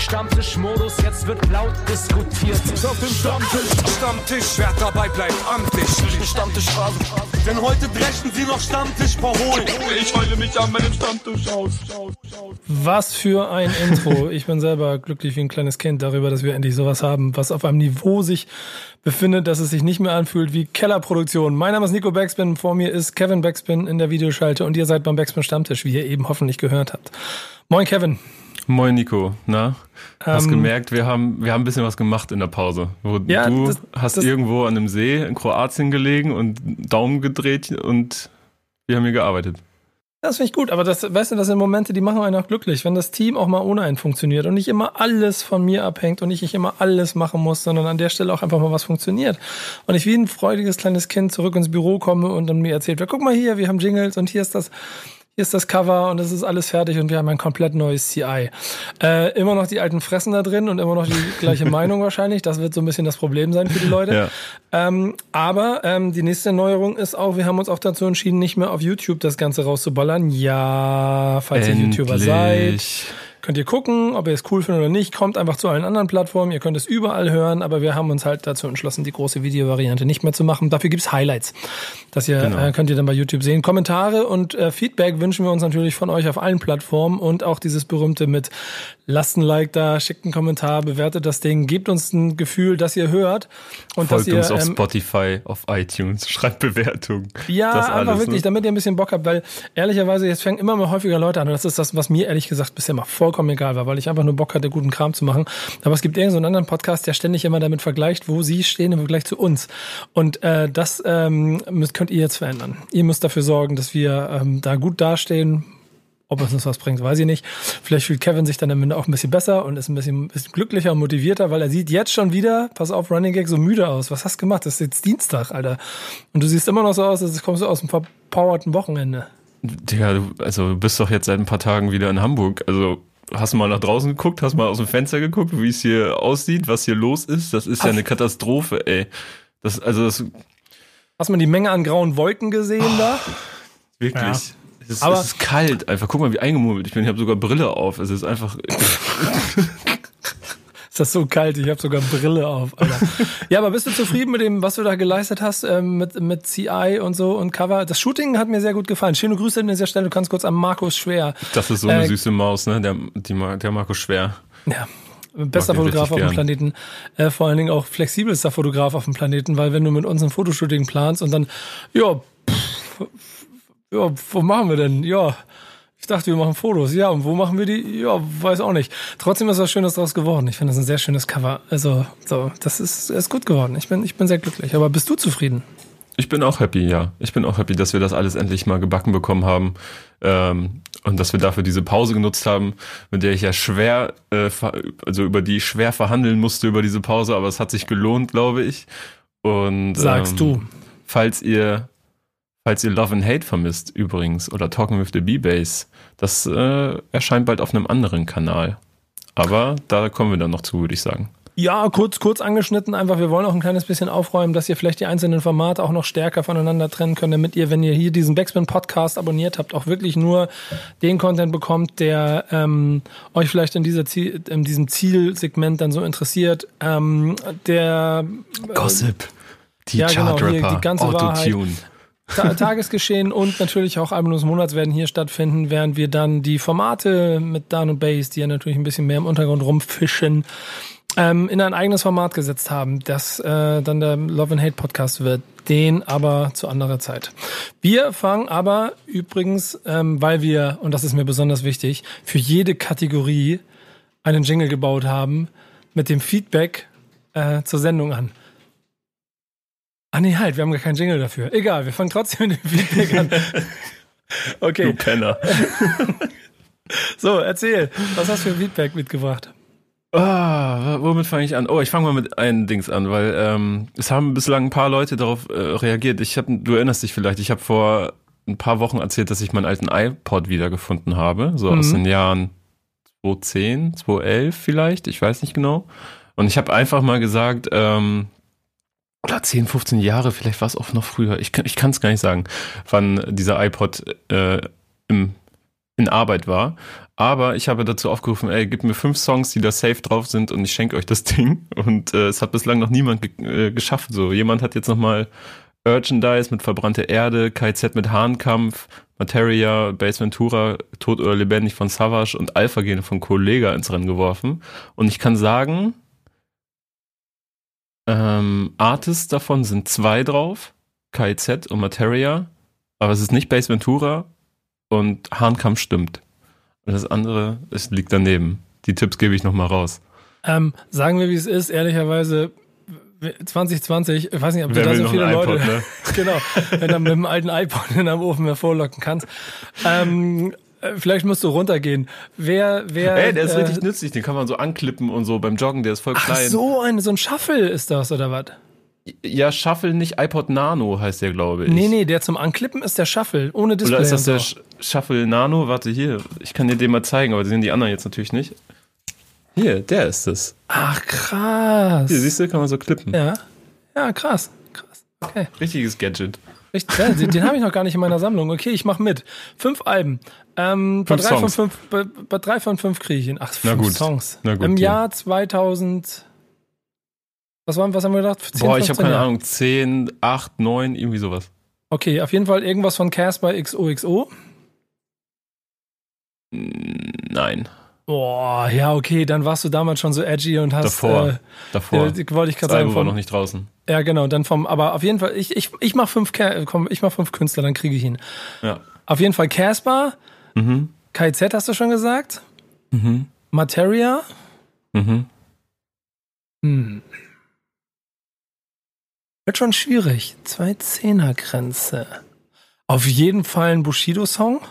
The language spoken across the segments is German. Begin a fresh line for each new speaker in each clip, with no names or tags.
Stammtischmodus, jetzt wird laut diskutiert.
Auf dem Stammtisch, Stammtisch, wer dabei bleibt, amtlich. Stammtisch Denn heute dreschen sie noch Stammtisch verholen. Ich heule mich an meinem Stammtisch aus.
Was für ein Intro. Ich bin selber glücklich wie ein kleines Kind darüber, dass wir endlich sowas haben, was auf einem Niveau sich befindet, dass es sich nicht mehr anfühlt wie Kellerproduktion. Mein Name ist Nico Backspin, vor mir ist Kevin Backspin in der Videoschalte und ihr seid beim Backspin Stammtisch, wie ihr eben hoffentlich gehört habt. Moin Kevin.
Moin Nico, na? Hast ähm, gemerkt, wir haben, wir haben ein bisschen was gemacht in der Pause. Wo ja, du das, hast das, irgendwo an einem See in Kroatien gelegen und Daumen gedreht und wir haben hier gearbeitet.
Das finde ich gut, aber das, weißt du, das sind Momente, die machen einen auch glücklich, wenn das Team auch mal ohne einen funktioniert und nicht immer alles von mir abhängt und ich nicht immer alles machen muss, sondern an der Stelle auch einfach mal was funktioniert. Und ich wie ein freudiges kleines Kind zurück ins Büro komme und dann mir erzählt, guck mal hier, wir haben Jingles und hier ist das hier ist das Cover und es ist alles fertig und wir haben ein komplett neues CI. Äh, immer noch die alten Fressen da drin und immer noch die gleiche Meinung wahrscheinlich. Das wird so ein bisschen das Problem sein für die Leute. Ja. Ähm, aber ähm, die nächste Neuerung ist auch, wir haben uns auch dazu entschieden, nicht mehr auf YouTube das Ganze rauszuballern. Ja, falls Endlich. ihr YouTuber seid Könnt ihr gucken, ob ihr es cool findet oder nicht. Kommt einfach zu allen anderen Plattformen. Ihr könnt es überall hören, aber wir haben uns halt dazu entschlossen, die große Videovariante nicht mehr zu machen. Dafür gibt's Highlights. Das ihr, genau. äh, könnt ihr dann bei YouTube sehen. Kommentare und äh, Feedback wünschen wir uns natürlich von euch auf allen Plattformen und auch dieses berühmte mit lasst ein Like da, schickt einen Kommentar, bewertet das Ding, gebt uns ein Gefühl, dass ihr hört. Und
Folgt
dass ihr,
uns auf ähm, Spotify, auf iTunes, schreibt Bewertungen.
Ja, das einfach alles, wirklich, ne? damit ihr ein bisschen Bock habt, weil ehrlicherweise, jetzt fängen immer mehr häufiger Leute an und das ist das, was mir ehrlich gesagt bisher mal vollkommen egal war, weil ich einfach nur Bock hatte, guten Kram zu machen. Aber es gibt irgendeinen anderen Podcast, der ständig immer damit vergleicht, wo sie stehen im Vergleich zu uns. Und äh, das ähm, könnt ihr jetzt verändern. Ihr müsst dafür sorgen, dass wir ähm, da gut dastehen, ob es uns was bringt, weiß ich nicht. Vielleicht fühlt Kevin sich dann am Ende auch ein bisschen besser und ist ein bisschen, bisschen glücklicher und motivierter, weil er sieht jetzt schon wieder, pass auf, Running Gag, so müde aus. Was hast du gemacht? Das ist jetzt Dienstag, Alter. Und du siehst immer noch so aus, als kommst du aus einem verpowerten Wochenende.
Digga, du, also bist doch jetzt seit ein paar Tagen wieder in Hamburg. Also hast du mal nach draußen geguckt, hast mal aus dem Fenster geguckt, wie es hier aussieht, was hier los ist? Das ist Ach. ja eine Katastrophe, ey. Das, also das.
Hast du mal die Menge an grauen Wolken gesehen oh, da?
Wirklich. Ja. Es ist, aber es ist kalt einfach. Guck mal, wie eingemummelt ich bin. Ich habe sogar Brille auf. Es ist einfach.
ist das so kalt? Ich habe sogar Brille auf. Alter. ja, aber bist du zufrieden mit dem, was du da geleistet hast ähm, mit, mit CI und so und Cover? Das Shooting hat mir sehr gut gefallen. Schöne Grüße an dieser Stelle. Du kannst kurz an Markus Schwer.
Das ist so eine äh, süße Maus, ne? Der, die, der Markus Schwer.
Ja, bester Fotograf auf dem Planeten, äh, vor allen Dingen auch flexibelster Fotograf auf dem Planeten, weil wenn du mit uns ein Fotoshooting planst und dann, ja, pff, ja, wo machen wir denn? Ja, ich dachte, wir machen Fotos. Ja, und wo machen wir die? Ja, weiß auch nicht. Trotzdem ist was Schönes daraus geworden. Ich finde das ein sehr schönes Cover. Also, so, das ist, ist gut geworden. Ich bin, ich bin sehr glücklich. Aber bist du zufrieden?
Ich bin auch happy, ja. Ich bin auch happy, dass wir das alles endlich mal gebacken bekommen haben ähm, und dass wir dafür diese Pause genutzt haben, mit der ich ja schwer, äh, also über die ich schwer verhandeln musste über diese Pause, aber es hat sich gelohnt, glaube ich. Und
sagst ähm, du,
falls ihr Falls ihr Love and Hate vermisst übrigens oder Talking with the B-Bass, das äh, erscheint bald auf einem anderen Kanal. Aber da kommen wir dann noch zu, würde ich sagen.
Ja, kurz, kurz angeschnitten einfach. Wir wollen auch ein kleines bisschen aufräumen, dass ihr vielleicht die einzelnen Formate auch noch stärker voneinander trennen könnt, damit ihr, wenn ihr hier diesen Backspin Podcast abonniert habt, auch wirklich nur den Content bekommt, der ähm, euch vielleicht in, dieser Ziel, in diesem Zielsegment dann so interessiert. Ähm, der
äh, Gossip, die ja, Chartrapper, genau, die ganze Autotune. Wahrheit.
Tagesgeschehen und natürlich auch Album des Monats werden hier stattfinden, während wir dann die Formate mit Dan und Bass, die ja natürlich ein bisschen mehr im Untergrund rumfischen, ähm, in ein eigenes Format gesetzt haben, das äh, dann der Love and Hate Podcast wird. Den aber zu anderer Zeit. Wir fangen aber übrigens, ähm, weil wir, und das ist mir besonders wichtig, für jede Kategorie einen Jingle gebaut haben, mit dem Feedback äh, zur Sendung an. Ah nee, halt, wir haben gar keinen Jingle dafür. Egal, wir fangen trotzdem mit dem Feedback an. Okay.
Du Penner.
so, erzähl, was hast du für Feedback mitgebracht?
Ah, womit fange ich an? Oh, ich fange mal mit einem Dings an, weil ähm, es haben bislang ein paar Leute darauf äh, reagiert. Ich hab, du erinnerst dich vielleicht, ich habe vor ein paar Wochen erzählt, dass ich meinen alten iPod wiedergefunden habe, so mhm. aus den Jahren 2010, 2011 vielleicht, ich weiß nicht genau. Und ich habe einfach mal gesagt, ähm, oder 10, 15 Jahre, vielleicht war es auch noch früher, ich, ich kann es gar nicht sagen, wann dieser iPod äh, im, in Arbeit war. Aber ich habe dazu aufgerufen, ey, gib mir fünf Songs, die da safe drauf sind und ich schenke euch das Ding. Und äh, es hat bislang noch niemand ge äh, geschafft. So, jemand hat jetzt nochmal Urchandise mit verbrannte Erde, KZ mit Hahnkampf, Materia, Base Ventura, Tod oder Lebendig von Savage und Alpha Gene von Kollega ins Rennen geworfen. Und ich kann sagen, ähm, Artists davon sind zwei drauf, KZ und Materia, aber es ist nicht Base Ventura und Hahnkampf stimmt. Und das andere, es liegt daneben. Die Tipps gebe ich nochmal raus.
Ähm, sagen wir, wie es ist, ehrlicherweise 2020, ich weiß nicht, ob du da so viele Leute, iPod, ne? genau, wenn du mit dem alten iPod in einem Ofen hervorlocken kannst. Ähm, äh, vielleicht musst du runtergehen. Wer, wer.
Ey, der ist äh, richtig nützlich, den kann man so anklippen und so beim Joggen, der ist voll klein.
Ach so, ein, so ein Shuffle ist das, oder was?
Ja, Shuffle nicht, iPod Nano heißt der, glaube ich.
Nee, nee, der zum Anklippen ist der Shuffle, ohne Display.
Oder ist das der so. Shuffle Nano? Warte, hier, ich kann dir den mal zeigen, aber sehen die anderen jetzt natürlich nicht. Hier, der ist es.
Ach, krass.
Hier, siehst du, kann man so klippen.
Ja. Ja, krass. Krass. Okay.
Richtiges Gadget.
Richtig, ja, den, den habe ich noch gar nicht in meiner Sammlung. Okay, ich mache mit. Fünf Alben. Ähm, bei, drei Songs. von fünf, bei, bei drei von fünf kriege ich ihn. Ach, fünf gut. Songs. Na gut, Im ja. Jahr 2000. Was, waren, was haben wir gedacht?
10, Boah, ich habe keine Jahre. Ahnung. 10, 8, 9, irgendwie sowas.
Okay, auf jeden Fall irgendwas von Casper XOXO.
Nein.
Boah, ja, okay, dann warst du damals schon so edgy und hast.
Davor. Äh,
davor. Äh, wollte ich gerade sagen.
war noch nicht draußen.
Ja, genau, dann vom, aber auf jeden Fall, ich, ich, ich mach fünf, komm, ich mach fünf Künstler, dann kriege ich ihn.
Ja.
Auf jeden Fall Casper, mhm. KZ hast du schon gesagt? Mhm. Materia. Mhm. Hm. Wird schon schwierig. Zwei Zehner-Grenze. Auf jeden Fall ein Bushido-Song.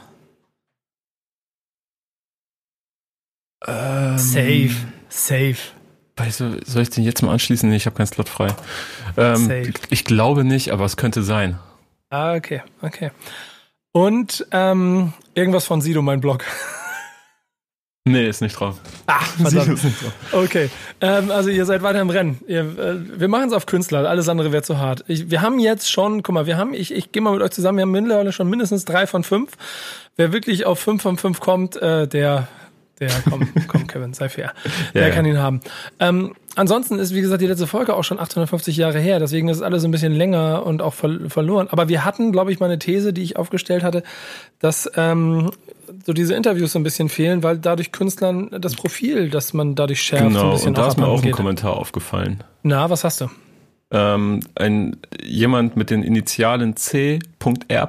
Ähm,
safe, safe.
Weißt du, soll ich den jetzt mal anschließen? Nee, ich habe keinen Slot frei. Ähm, safe. Ich glaube nicht, aber es könnte sein.
Ah, okay, okay. Und ähm, irgendwas von Sido, mein Blog.
Nee, ist nicht drauf.
Ach, verdammt. Ist nicht drauf. Okay, ähm, also ihr seid weiter im Rennen. Ihr, äh, wir machen es auf Künstler, alles andere wäre zu hart. Ich, wir haben jetzt schon, guck mal, wir haben, ich, ich gehe mal mit euch zusammen, wir haben mittlerweile schon mindestens drei von fünf. Wer wirklich auf fünf von fünf kommt, äh, der der, komm, komm, Kevin, sei fair. Der ja, kann ihn haben. Ähm, ansonsten ist, wie gesagt, die letzte Folge auch schon 850 Jahre her. Deswegen ist alles ein bisschen länger und auch ver verloren. Aber wir hatten, glaube ich, mal eine These, die ich aufgestellt hatte, dass ähm, so diese Interviews so ein bisschen fehlen, weil dadurch Künstlern das Profil, das man dadurch schärft,
genau,
ein bisschen
und da ist mir auch ein Kommentar aufgefallen.
Na, was hast du?
Ähm, ein, jemand mit den Initialen C.R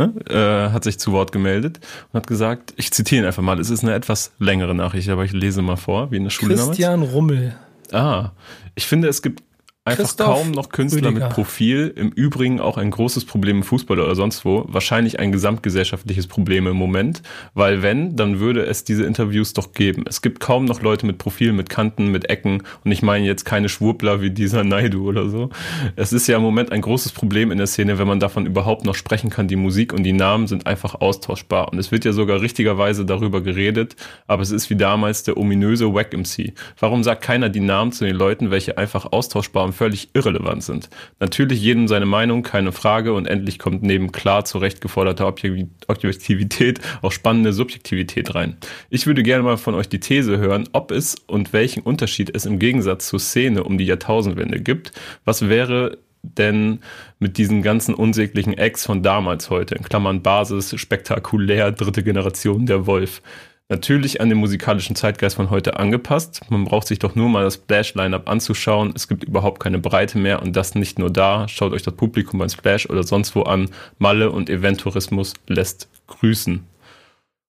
ne, äh, hat sich zu Wort gemeldet und hat gesagt, ich zitiere ihn einfach mal, es ist eine etwas längere Nachricht, aber ich lese mal vor, wie in der Schule
Christian
damals.
Rummel.
Ah, ich finde, es gibt einfach Christoph kaum noch Künstler Rüdiger. mit Profil. Im Übrigen auch ein großes Problem im Fußball oder sonst wo. Wahrscheinlich ein gesamtgesellschaftliches Problem im Moment. Weil wenn, dann würde es diese Interviews doch geben. Es gibt kaum noch Leute mit Profil, mit Kanten, mit Ecken. Und ich meine jetzt keine Schwurbler wie dieser Naidu oder so. Es ist ja im Moment ein großes Problem in der Szene, wenn man davon überhaupt noch sprechen kann. Die Musik und die Namen sind einfach austauschbar. Und es wird ja sogar richtigerweise darüber geredet. Aber es ist wie damals der ominöse Wack MC. Warum sagt keiner die Namen zu den Leuten, welche einfach austauschbar und völlig irrelevant sind. Natürlich jedem seine Meinung, keine Frage und endlich kommt neben klar zurecht geforderter Objektivität auch spannende Subjektivität rein. Ich würde gerne mal von euch die These hören, ob es und welchen Unterschied es im Gegensatz zur Szene um die Jahrtausendwende gibt. Was wäre denn mit diesen ganzen unsäglichen Acts von damals heute, in Klammern Basis, spektakulär, dritte Generation der Wolf? Natürlich an den musikalischen Zeitgeist von heute angepasst. Man braucht sich doch nur mal das Splash-Line-Up anzuschauen. Es gibt überhaupt keine Breite mehr und das nicht nur da. Schaut euch das Publikum beim Splash oder sonst wo an. Malle und Eventtourismus lässt grüßen.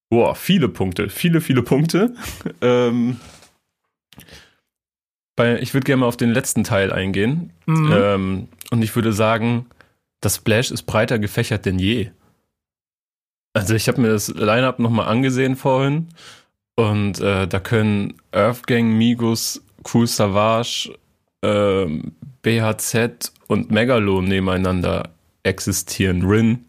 Boah, viele Punkte, viele, viele Punkte. ähm, bei, ich würde gerne mal auf den letzten Teil eingehen. Mhm. Ähm, und ich würde sagen, das Splash ist breiter gefächert denn je. Also ich habe mir das Line-Up nochmal angesehen vorhin und äh, da können Earthgang, Migos, Cool Savage, äh, BHZ und Megalon nebeneinander existieren. Rin,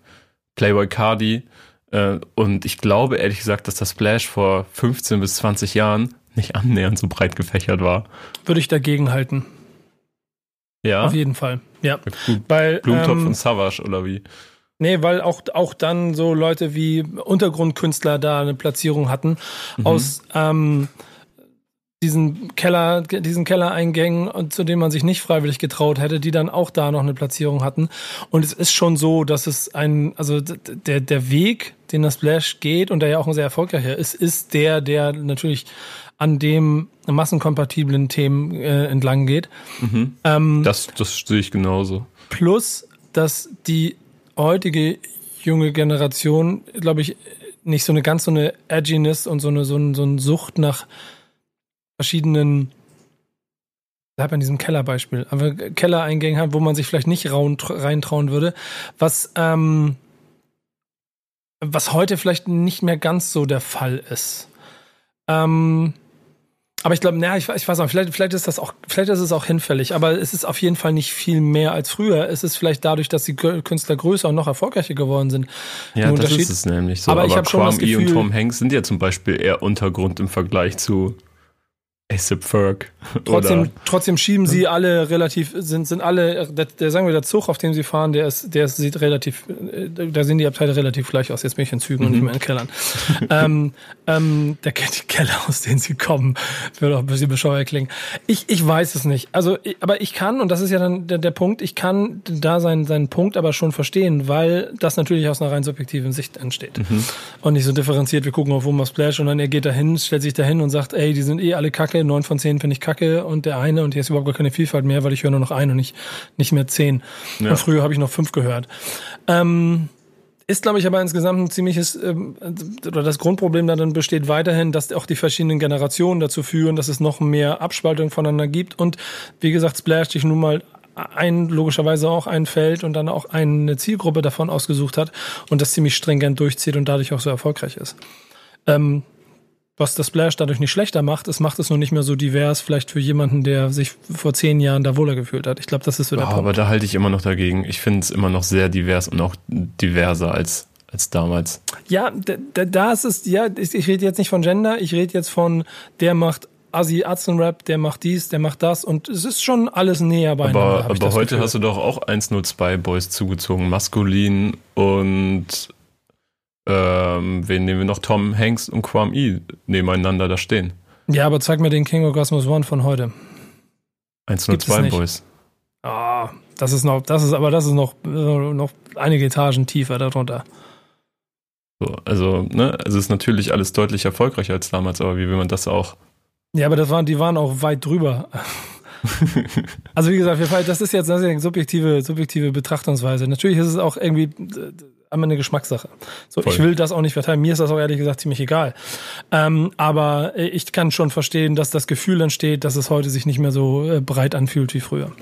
Playboy Cardi äh, und ich glaube ehrlich gesagt, dass das Splash vor 15 bis 20 Jahren nicht annähernd so breit gefächert war.
Würde ich dagegen halten.
Ja.
Auf jeden Fall. Ja.
Blumentopf ähm, und Savage oder wie?
Nee, weil auch, auch dann so Leute wie Untergrundkünstler da eine Platzierung hatten mhm. aus ähm, diesen Keller, diesen Kellereingängen, zu denen man sich nicht freiwillig getraut hätte, die dann auch da noch eine Platzierung hatten. Und es ist schon so, dass es ein, also der, der Weg, den das Splash geht und der ja auch ein sehr erfolgreicher ist, ist der, der natürlich an dem massenkompatiblen Themen äh, entlang geht.
Mhm. Ähm, das, das sehe ich genauso.
Plus, dass die heutige junge Generation, glaube ich, nicht so eine ganz so eine Edginess und so eine, so, eine, so eine Sucht nach verschiedenen, bleib an diesem Kellerbeispiel, aber Kellereingänge hat, wo man sich vielleicht nicht reintrauen würde, was, ähm, was heute vielleicht nicht mehr ganz so der Fall ist. Ähm, aber ich glaube, naja, ich, ich weiß auch, vielleicht, vielleicht ist das auch, vielleicht ist es auch hinfällig, aber es ist auf jeden Fall nicht viel mehr als früher. Es ist vielleicht dadurch, dass die Künstler größer und noch erfolgreicher geworden sind.
Ja, das ist es nämlich so.
Aber, aber ich habe schon das Gefühl,
und Tom Hanks sind ja zum Beispiel eher Untergrund im Vergleich zu ASAP Ferg.
Trotzdem, trotzdem schieben sie alle relativ, sind, sind alle, der, der, sagen wir, der Zug, auf dem sie fahren, der ist, der sieht relativ, da sehen die Abteile relativ gleich aus. Jetzt bin ich in Zügen mhm. und nicht mehr in Kellern. ähm, ähm, der kennt die Keller, aus denen sie kommen. Würde auch ein bisschen bescheuert klingen. Ich, ich weiß es nicht. Also, aber ich kann, und das ist ja dann der, der Punkt, ich kann da seinen, seinen Punkt aber schon verstehen, weil das natürlich aus einer rein subjektiven Sicht entsteht. Mhm. Und nicht so differenziert, wir gucken auf Woma Splash und dann er geht dahin, stellt sich dahin und sagt, ey, die sind eh alle kacke, neun von zehn finde ich kacke und der eine und hier ist überhaupt gar keine Vielfalt mehr, weil ich höre nur noch einen und nicht, nicht mehr zehn. Ja. Und früher habe ich noch fünf gehört. Ähm, ist, glaube ich, aber insgesamt ein ziemliches, ähm, oder das Grundproblem darin besteht weiterhin, dass auch die verschiedenen Generationen dazu führen, dass es noch mehr Abspaltung voneinander gibt. Und wie gesagt, Splash sich nun mal ein, logischerweise auch ein Feld und dann auch eine Zielgruppe davon ausgesucht hat und das ziemlich stringent durchzieht und dadurch auch so erfolgreich ist. Ähm, was das Splash dadurch nicht schlechter macht, es macht es nur nicht mehr so divers, vielleicht für jemanden, der sich vor zehn Jahren da wohler gefühlt hat. Ich glaube, das ist so der
oh,
Punkt.
Aber da halte ich immer noch dagegen. Ich finde es immer noch sehr divers und auch diverser als, als damals.
Ja, da, da ist es, ja, ich, ich rede jetzt nicht von Gender, ich rede jetzt von, der macht Assi Rap, der macht dies, der macht das und es ist schon alles näher beieinander.
Aber, aber heute Gefühl. hast du doch auch 102 Boys zugezogen, maskulin und ähm, wen nehmen wir noch? Tom Hanks und Kwam E nebeneinander da stehen.
Ja, aber zeig mir den King Orgasmus One von heute.
102 Boys.
Ah, das ist noch, das ist, aber das ist noch, noch einige Etagen tiefer darunter.
So, also, ne, es ist natürlich alles deutlich erfolgreicher als damals, aber wie will man das auch?
Ja, aber das waren, die waren auch weit drüber. also wie gesagt, das ist jetzt eine subjektive, subjektive Betrachtungsweise. Natürlich ist es auch irgendwie einmal eine Geschmackssache. So, Voll. ich will das auch nicht verteilen. Mir ist das auch ehrlich gesagt ziemlich egal. Ähm, aber ich kann schon verstehen, dass das Gefühl entsteht, dass es heute sich nicht mehr so äh, breit anfühlt wie früher.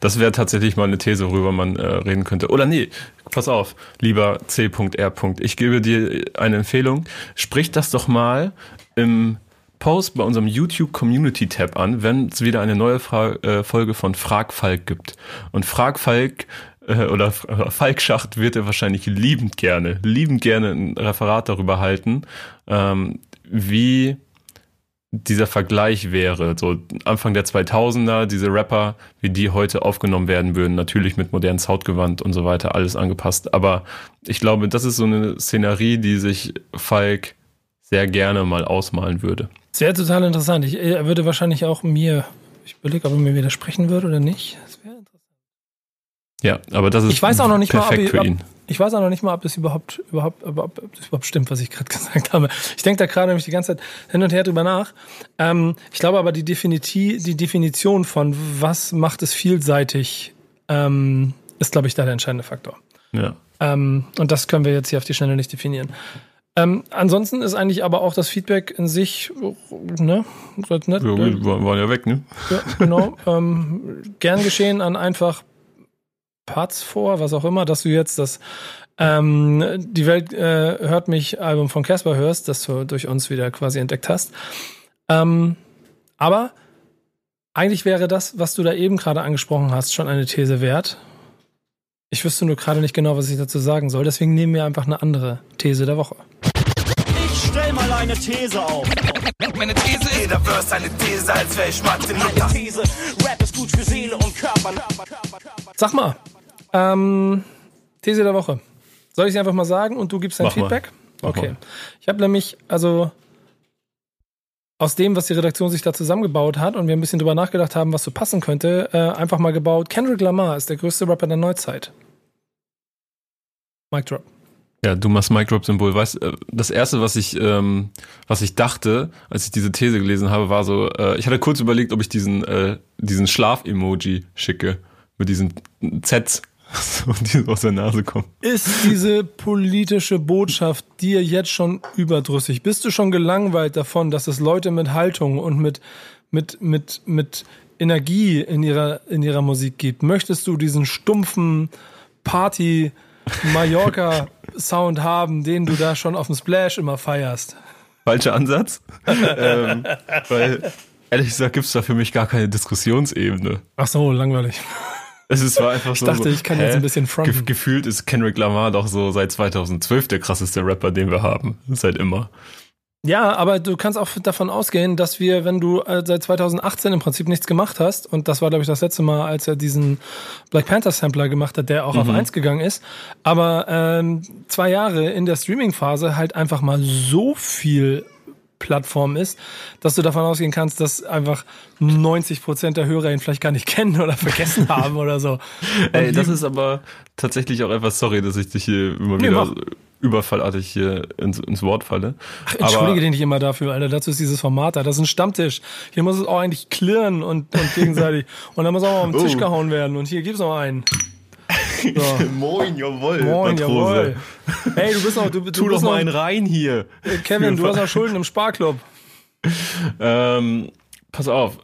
Das wäre tatsächlich mal eine These, worüber man äh, reden könnte. Oder nee, pass auf, lieber C.R. Ich gebe dir eine Empfehlung. Sprich das doch mal im Post bei unserem YouTube Community Tab an, wenn es wieder eine neue Fra äh, Folge von Frag Falk gibt. Und Frag Falk äh, oder Falk Schacht wird er wahrscheinlich liebend gerne, liebend gerne ein Referat darüber halten, ähm, wie dieser Vergleich wäre, so Anfang der 2000er, diese Rapper, wie die heute aufgenommen werden würden, natürlich mit modernen Soundgewand und so weiter, alles angepasst. Aber ich glaube, das ist so eine Szenerie, die sich Falk sehr gerne mal ausmalen würde.
Sehr total interessant. Ich, er würde wahrscheinlich auch mir, ich überlege, ob er mir widersprechen würde oder nicht.
Ja, aber das ist
ich weiß auch noch nicht mal, ob, ich, ob, ich weiß auch noch nicht mal, ob das überhaupt überhaupt ob, ob das überhaupt stimmt, was ich gerade gesagt habe. Ich denke da gerade nämlich die ganze Zeit hin und her drüber nach. Ähm, ich glaube aber die, Definiti die Definition von was macht es vielseitig ähm, ist, glaube ich, da der entscheidende Faktor.
Ja.
Ähm, und das können wir jetzt hier auf die Schnelle nicht definieren. Ähm, ansonsten ist eigentlich aber auch das Feedback in sich, ne,
nett. Ja, wir waren ja weg, ne?
Ja, genau. ähm, gern geschehen an einfach Parts vor, was auch immer, dass du jetzt das ähm, Die Welt äh, hört mich Album von Casper hörst, das du durch uns wieder quasi entdeckt hast. Ähm, aber eigentlich wäre das, was du da eben gerade angesprochen hast, schon eine These wert. Ich wüsste nur gerade nicht genau, was ich dazu sagen soll. Deswegen nehmen wir einfach eine andere These der Woche.
Ich stell mal eine These auf.
Meine These ist, jeder Verse eine These, als wäre ich Mathe. Meine These,
Rap ist gut für Seele und Körper.
Sag mal, ähm, These der Woche. Soll ich sie einfach mal sagen und du gibst dein
Mach.
Feedback? Okay.
mal.
Ich habe nämlich, also aus dem, was die Redaktion sich da zusammengebaut hat und wir ein bisschen drüber nachgedacht haben, was so passen könnte, äh, einfach mal gebaut. Kendrick Lamar ist der größte Rapper der Neuzeit. Mic drop.
Ja, du machst Mic Drop Symbol. Weißt, äh, das erste, was ich, ähm, was ich dachte, als ich diese These gelesen habe, war so, äh, ich hatte kurz überlegt, ob ich diesen, äh, diesen Schlaf-Emoji schicke. Mit diesen Zs, so, die aus der Nase kommen.
Ist diese politische Botschaft dir jetzt schon überdrüssig? Bist du schon gelangweilt davon, dass es Leute mit Haltung und mit, mit, mit, mit Energie in ihrer, in ihrer Musik gibt? Möchtest du diesen stumpfen Party Mallorca Sound haben, den du da schon auf dem Splash immer feierst?
Falscher Ansatz. ähm, weil, ehrlich gesagt, gibt's da für mich gar keine Diskussionsebene.
Ach so, langweilig.
Es ist, war einfach so.
dachte,
so,
ich kann jetzt ein bisschen fronten.
Gef gefühlt ist Kendrick Lamar doch so seit 2012 der krasseste Rapper, den wir haben. Seit immer.
Ja, aber du kannst auch davon ausgehen, dass wir, wenn du äh, seit 2018 im Prinzip nichts gemacht hast, und das war, glaube ich, das letzte Mal, als er diesen Black Panther Sampler gemacht hat, der auch auf eins gegangen ist, aber ähm, zwei Jahre in der Streaming-Phase halt einfach mal so viel Plattform ist, dass du davon ausgehen kannst, dass einfach 90 Prozent der Hörer ihn vielleicht gar nicht kennen oder vergessen haben oder so.
Ey,
Und
das
die-
ist aber tatsächlich auch etwas, sorry, dass ich dich hier immer
Nee,
wieder
mach.
überfallartig hier ins, ins Wort falle.
Entschuldige
aber,
dich nicht immer dafür, Alter. Dazu ist dieses Format da. Das ist ein Stammtisch. Hier muss es auch eigentlich klirren und, und gegenseitig. Und dann muss auch mal auf den Tisch
Oh.
gehauen werden. Und hier gibt's noch einen. So.
Moin, jawohl.
Moin,
Matrose.
jawohl. Hey, du bist noch, du, du
Tu doch
bist noch,
mal einen rein hier.
Kevin, du hast noch Schulden im Sparklub.
Ähm, pass auf.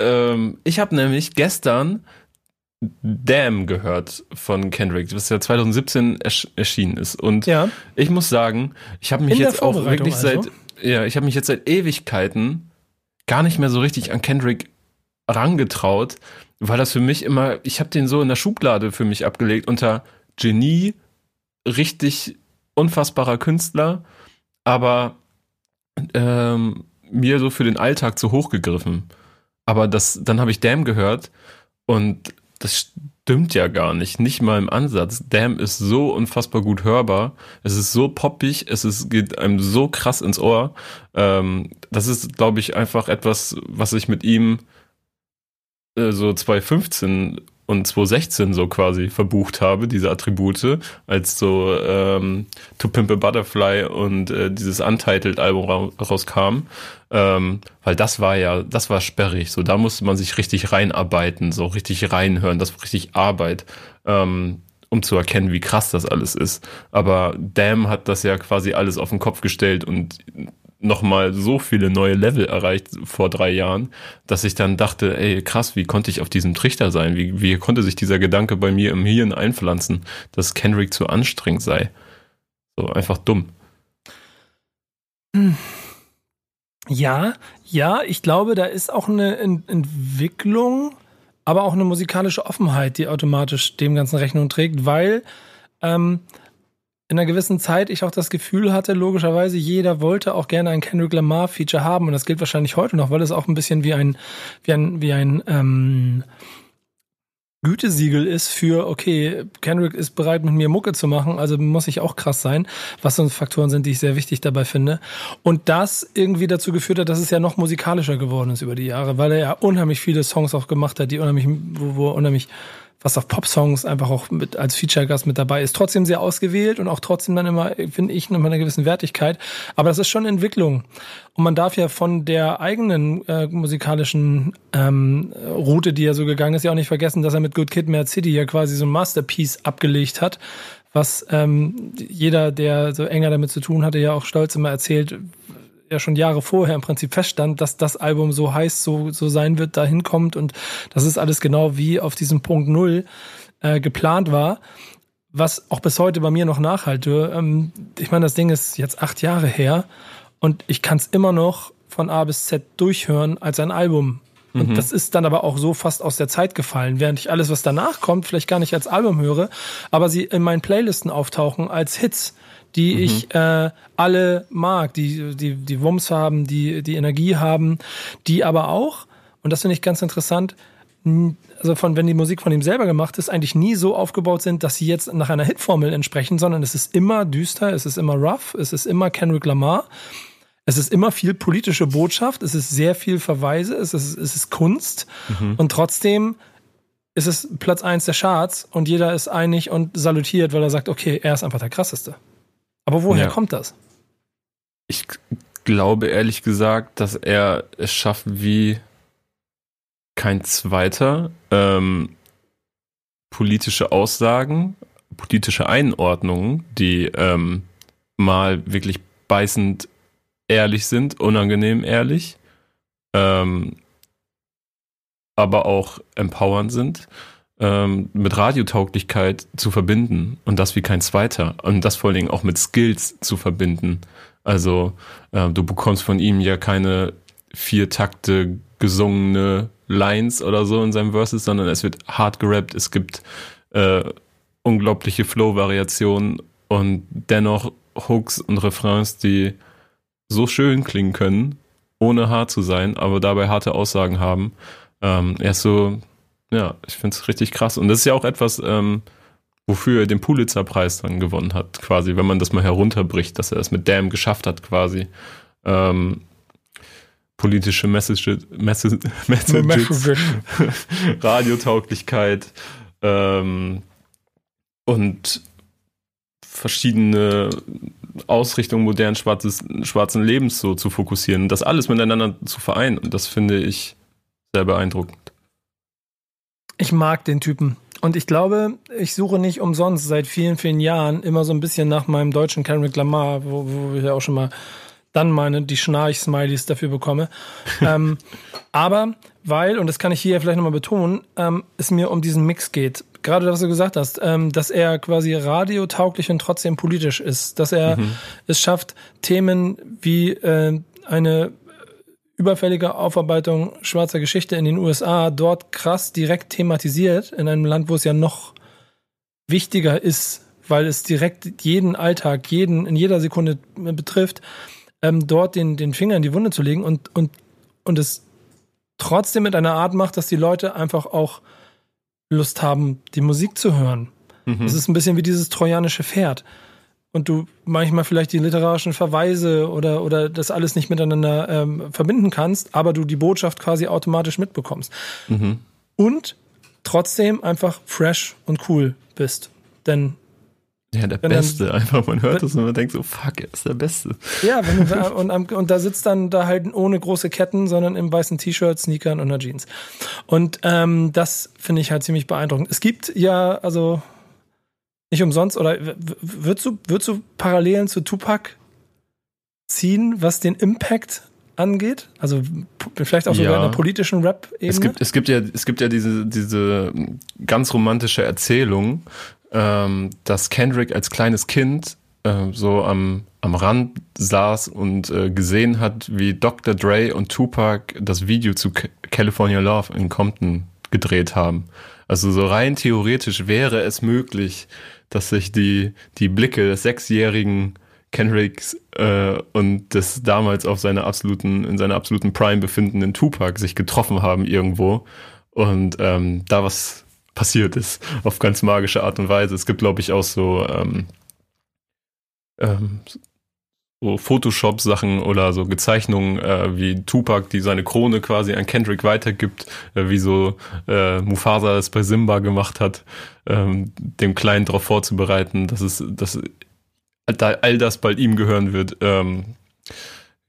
Ähm, ich habe nämlich gestern Damn gehört von Kendrick, was ja 2017 ersch erschienen ist. Und
Ja.
ich muss sagen, ich habe mich
In
jetzt auch wirklich seit,
also?
ja, ich habe mich jetzt seit Ewigkeiten gar nicht mehr so richtig an Kendrick rangetraut, weil das für mich immer, ich habe den so in der Schublade für mich abgelegt unter Genie, richtig unfassbarer Künstler, aber ähm, mir so für den Alltag zu hoch gegriffen. Aber das, dann habe ich Damn gehört und das stimmt ja gar nicht, nicht mal im Ansatz. Damn ist so unfassbar gut hörbar, es ist so poppig, es ist, geht einem so krass ins Ohr. Ähm, das ist, glaube ich, einfach etwas, was ich mit ihm äh, so 2015 und 2016 so quasi verbucht habe, diese Attribute, als so ähm, To Pimp a Butterfly und äh, dieses Untitled-Album ra rauskam. Ähm, weil das war ja, das war sperrig. So, da musste man sich richtig reinarbeiten, so richtig reinhören, das war richtig Arbeit, ähm, um zu erkennen, wie krass das alles ist. Aber Damn hat das ja quasi alles auf den Kopf gestellt und nochmal so viele neue Level erreicht vor drei Jahren, dass ich dann dachte, ey, krass, wie konnte ich auf diesem Trichter sein? Wie, wie konnte sich dieser Gedanke bei mir im Hirn einpflanzen, dass Kendrick zu anstrengend sei? So einfach dumm.
Ja, ja, ich glaube, da ist auch eine Ent Entwicklung, aber auch eine musikalische Offenheit, die automatisch dem Ganzen Rechnung trägt, weil ähm, in einer gewissen Zeit ich auch das Gefühl hatte, logischerweise, jeder wollte auch gerne ein Kendrick Lamar-Feature haben und das gilt wahrscheinlich heute noch, weil es auch ein bisschen wie ein, wie ein, wie ein ähm, Gütesiegel ist für, okay, Kendrick ist bereit, mit mir Mucke zu machen, also muss ich auch krass sein, was so Faktoren sind, die ich sehr wichtig dabei finde. Und das irgendwie dazu geführt hat, dass es ja noch musikalischer geworden ist über die Jahre, weil er ja unheimlich viele Songs auch gemacht hat, die unheimlich, wo, wo unheimlich was auf Pop-Songs einfach auch mit als Feature-Gast mit dabei ist. Trotzdem sehr ausgewählt und auch trotzdem dann immer, finde ich, mit einer gewissen Wertigkeit. Aber das ist schon Entwicklung. Und man darf ja von der eigenen äh, musikalischen ähm, Route, die er so gegangen ist, ja auch nicht vergessen, dass er mit Good Kid, Mad City ja quasi so ein Masterpiece abgelegt hat, was ähm, jeder, der so enger damit zu tun hatte, ja auch stolz immer erzählt, ja schon Jahre vorher im Prinzip feststand, dass das Album so heißt, so, so sein wird, dahin kommt und das ist alles genau wie auf diesem Punkt Null äh, geplant war, was auch bis heute bei mir noch nachhalte. Ähm, ich meine, das Ding ist jetzt acht Jahre her und ich kann es immer noch von A bis Z durchhören als ein Album. Und das ist dann aber auch so fast aus der Zeit gefallen, während ich alles, was danach kommt, vielleicht gar nicht als Album höre, aber sie in meinen Playlisten auftauchen als Hits, die ich äh, alle mag, die, die, die Wumms haben, die, die Energie haben, die aber auch, und das finde ich ganz interessant, also von, wenn die Musik von ihm selber gemacht ist, eigentlich nie so aufgebaut sind, dass sie jetzt nach einer Hitformel entsprechen, sondern es ist immer düster, es ist immer rough, es ist immer Kendrick Lamar. Es ist immer viel politische Botschaft, es ist sehr viel Verweise, es ist, es ist Kunst mhm. und trotzdem ist es Platz eins der Charts und jeder ist einig und salutiert, weil er sagt, okay, er ist einfach der krasseste. Aber woher ja. kommt das?
Ich glaube ehrlich gesagt, dass er es schafft wie kein zweiter ähm, politische Aussagen, politische Einordnungen, die ähm, mal wirklich beißend ehrlich sind, unangenehm ehrlich, ähm, aber auch empowernd sind, ähm, mit Radiotauglichkeit zu verbinden und das wie kein zweiter und das vor allen Dingen auch mit Skills zu verbinden. Also äh, du bekommst von ihm ja keine vier Takte gesungene Lines oder so in seinem Verses, sondern es wird hart gerappt, es gibt äh, unglaubliche Flow-Variationen und dennoch Hooks und Refrains, die so schön klingen können, ohne hart zu sein, aber dabei harte Aussagen haben. Ähm, er ist so, ja, ich finde es richtig krass. Und das ist ja auch etwas, ähm, wofür er den Pulitzer-Preis dann gewonnen hat, quasi, wenn man das mal herunterbricht, dass er es mit Damn geschafft hat, quasi. Ähm, politische Message, Message, Messages, Radiotauglichkeit ähm, und verschiedene Ausrichtungen modernen schwarzes, schwarzen Lebens so zu fokussieren, das alles miteinander zu vereinen. Und das finde ich sehr beeindruckend.
Ich mag den Typen. Und ich glaube, ich suche nicht umsonst seit vielen, vielen Jahren immer so ein bisschen nach meinem deutschen Kendrick Lamar, wo, wo ich ja auch schon mal dann meine die Schnarch-Smileys dafür bekomme. ähm, aber weil, und das kann ich hier vielleicht nochmal betonen, ähm, es mir um diesen Mix geht. Gerade was du gesagt hast, ähm, dass er quasi radiotauglich und trotzdem politisch ist, dass er mhm. es schafft, Themen wie äh, eine überfällige Aufarbeitung schwarzer Geschichte in den USA dort krass direkt thematisiert, in einem Land, wo es ja noch wichtiger ist, weil es direkt jeden Alltag, jeden in jeder Sekunde betrifft, ähm, dort den, den Finger in die Wunde zu legen und, und, und es trotzdem mit einer Art macht, dass die Leute einfach auch Lust haben, die Musik zu hören. Mhm. Es ist ein bisschen wie dieses trojanische Pferd. Und du manchmal vielleicht die literarischen Verweise oder, oder das alles nicht miteinander ähm, verbinden kannst, aber du die Botschaft quasi automatisch mitbekommst. Mhm. Und trotzdem einfach fresh und cool bist. Denn
ja, der Beste. Dann, Einfach, man hört das und man denkt so, fuck, er ist der Beste.
Ja, wenn du, und, und da sitzt dann da halt ohne große Ketten, sondern im weißen T-Shirt, Sneakern und einer Jeans. Und ähm, das finde ich halt ziemlich beeindruckend. Es gibt ja, also nicht umsonst, oder würdest du, würdest du Parallelen zu Tupac ziehen, was den Impact angeht? Also vielleicht auch sogar ja. in der politischen Rap-Ebene?
Es gibt, es gibt ja, es gibt ja diese, diese ganz romantische Erzählung, ähm, dass Kendrick als kleines Kind äh, so am, am Rand saß und äh, gesehen hat, wie Dr. Dre und Tupac das Video zu California Love in Compton gedreht haben. Also so rein theoretisch wäre es möglich, dass sich die, die Blicke des sechsjährigen Kendricks äh, und des damals auf seiner absoluten, in seiner absoluten Prime befindenden Tupac sich getroffen haben irgendwo und ähm, da was passiert ist, auf ganz magische Art und Weise. Es gibt, glaube ich, auch so, ähm, ähm, Photoshop-Sachen oder so Gezeichnungen äh, wie Tupac, die seine Krone quasi an Kendrick weitergibt, äh, wie so äh, Mufasa es bei Simba gemacht hat, ähm, dem Kleinen darauf vorzubereiten, dass es, dass all das bald ihm gehören wird. Ähm,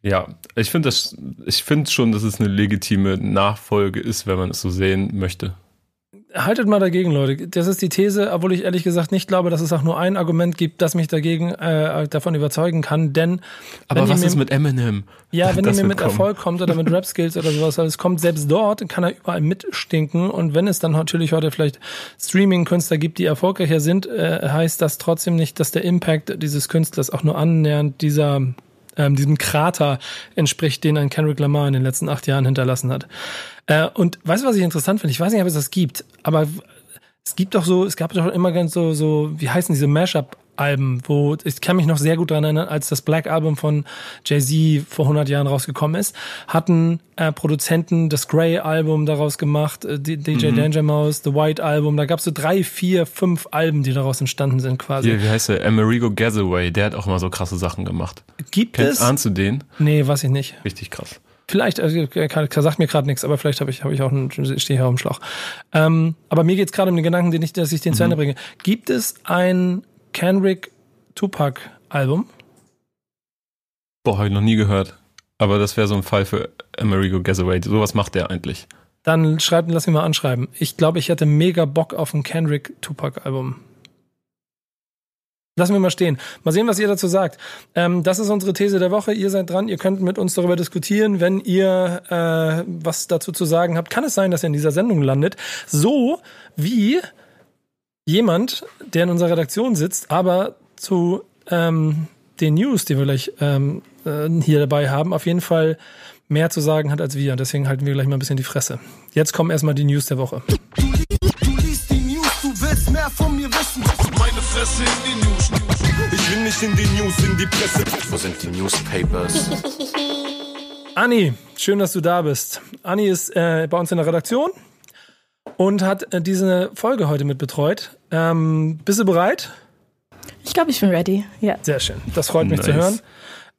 ja, ich finde das, ich finde schon, dass es eine legitime Nachfolge ist, wenn man es so sehen möchte
haltet mal dagegen, Leute. Das ist die These, obwohl ich ehrlich gesagt nicht glaube, dass es auch nur ein Argument gibt, das mich dagegen äh, davon überzeugen kann. Denn
aber was ist mit Eminem?
Ja, wenn ihr mir mit kommen. Erfolg kommt oder mit Rap Skills oder sowas, es kommt selbst dort, kann er überall mitstinken. Und wenn es dann natürlich heute vielleicht Streaming-Künstler gibt, die erfolgreicher sind, äh, heißt das trotzdem nicht, dass der Impact dieses Künstlers auch nur annähernd dieser ähm, diesem Krater entspricht, den ein Kendrick Lamar in den letzten acht Jahren hinterlassen hat. Äh, und weißt du, was ich interessant finde? Ich weiß nicht, ob es das gibt, aber es gibt doch so, es gab doch immer ganz so, so, wie heißen diese Mashup Alben, wo ich kann mich noch sehr gut daran erinnern, als das Black Album von Jay-Z vor 100 Jahren rausgekommen ist, hatten äh, Produzenten das Grey Album daraus gemacht, äh, DJ mhm. Danger Mouse, The White Album, da gab es so drei, vier, fünf Alben, die daraus entstanden sind quasi.
Hier, wie heißt der? Amerigo Gathaway, der hat auch mal so krasse Sachen gemacht.
Gibt Kennst, es?
Ahnst du den?
Nee, weiß ich nicht.
Richtig krass.
Vielleicht, also, er sagt mir gerade nichts, aber vielleicht habe ich, hab ich auch einen, stehe hier auf dem Schlauch. Ähm, aber mir geht es gerade um den Gedanken, den ich, dass ich den mhm. zu Ende bringe. Gibt es ein Kenrick Tupac Album?
Boah, habe ich noch nie gehört. Aber das wäre so ein Fall für Amerigo Gazaway. Sowas macht der eigentlich.
Dann schreibt, lass mich mal anschreiben. Ich glaube, ich hätte mega Bock auf ein Kendrick Tupac Album. Lassen wir mal stehen. Mal sehen, was ihr dazu sagt. Ähm, das ist unsere These der Woche. Ihr seid dran. Ihr könnt mit uns darüber diskutieren. Wenn ihr äh, was dazu zu sagen habt, kann es sein, dass ihr in dieser Sendung landet. So wie jemand, der in unserer Redaktion sitzt, aber zu ähm, den News, die wir gleich ähm, äh, hier dabei haben, auf jeden Fall mehr zu sagen hat als wir. Deswegen halten wir gleich mal ein bisschen die Fresse. Jetzt kommen erstmal die News der Woche. Du liest die News, du willst mehr von mir wissen. Meine Fresse in die News. Ich will nicht in die News, in die Presse. Wo sind die Newspapers? Anni, schön, dass du da bist. Anni ist äh, bei uns in der Redaktion und hat äh, diese Folge heute mit betreut. Ähm, bist du bereit?
Ich glaube, ich bin ready. Ja.
Sehr schön. Das freut mich nice. zu hören.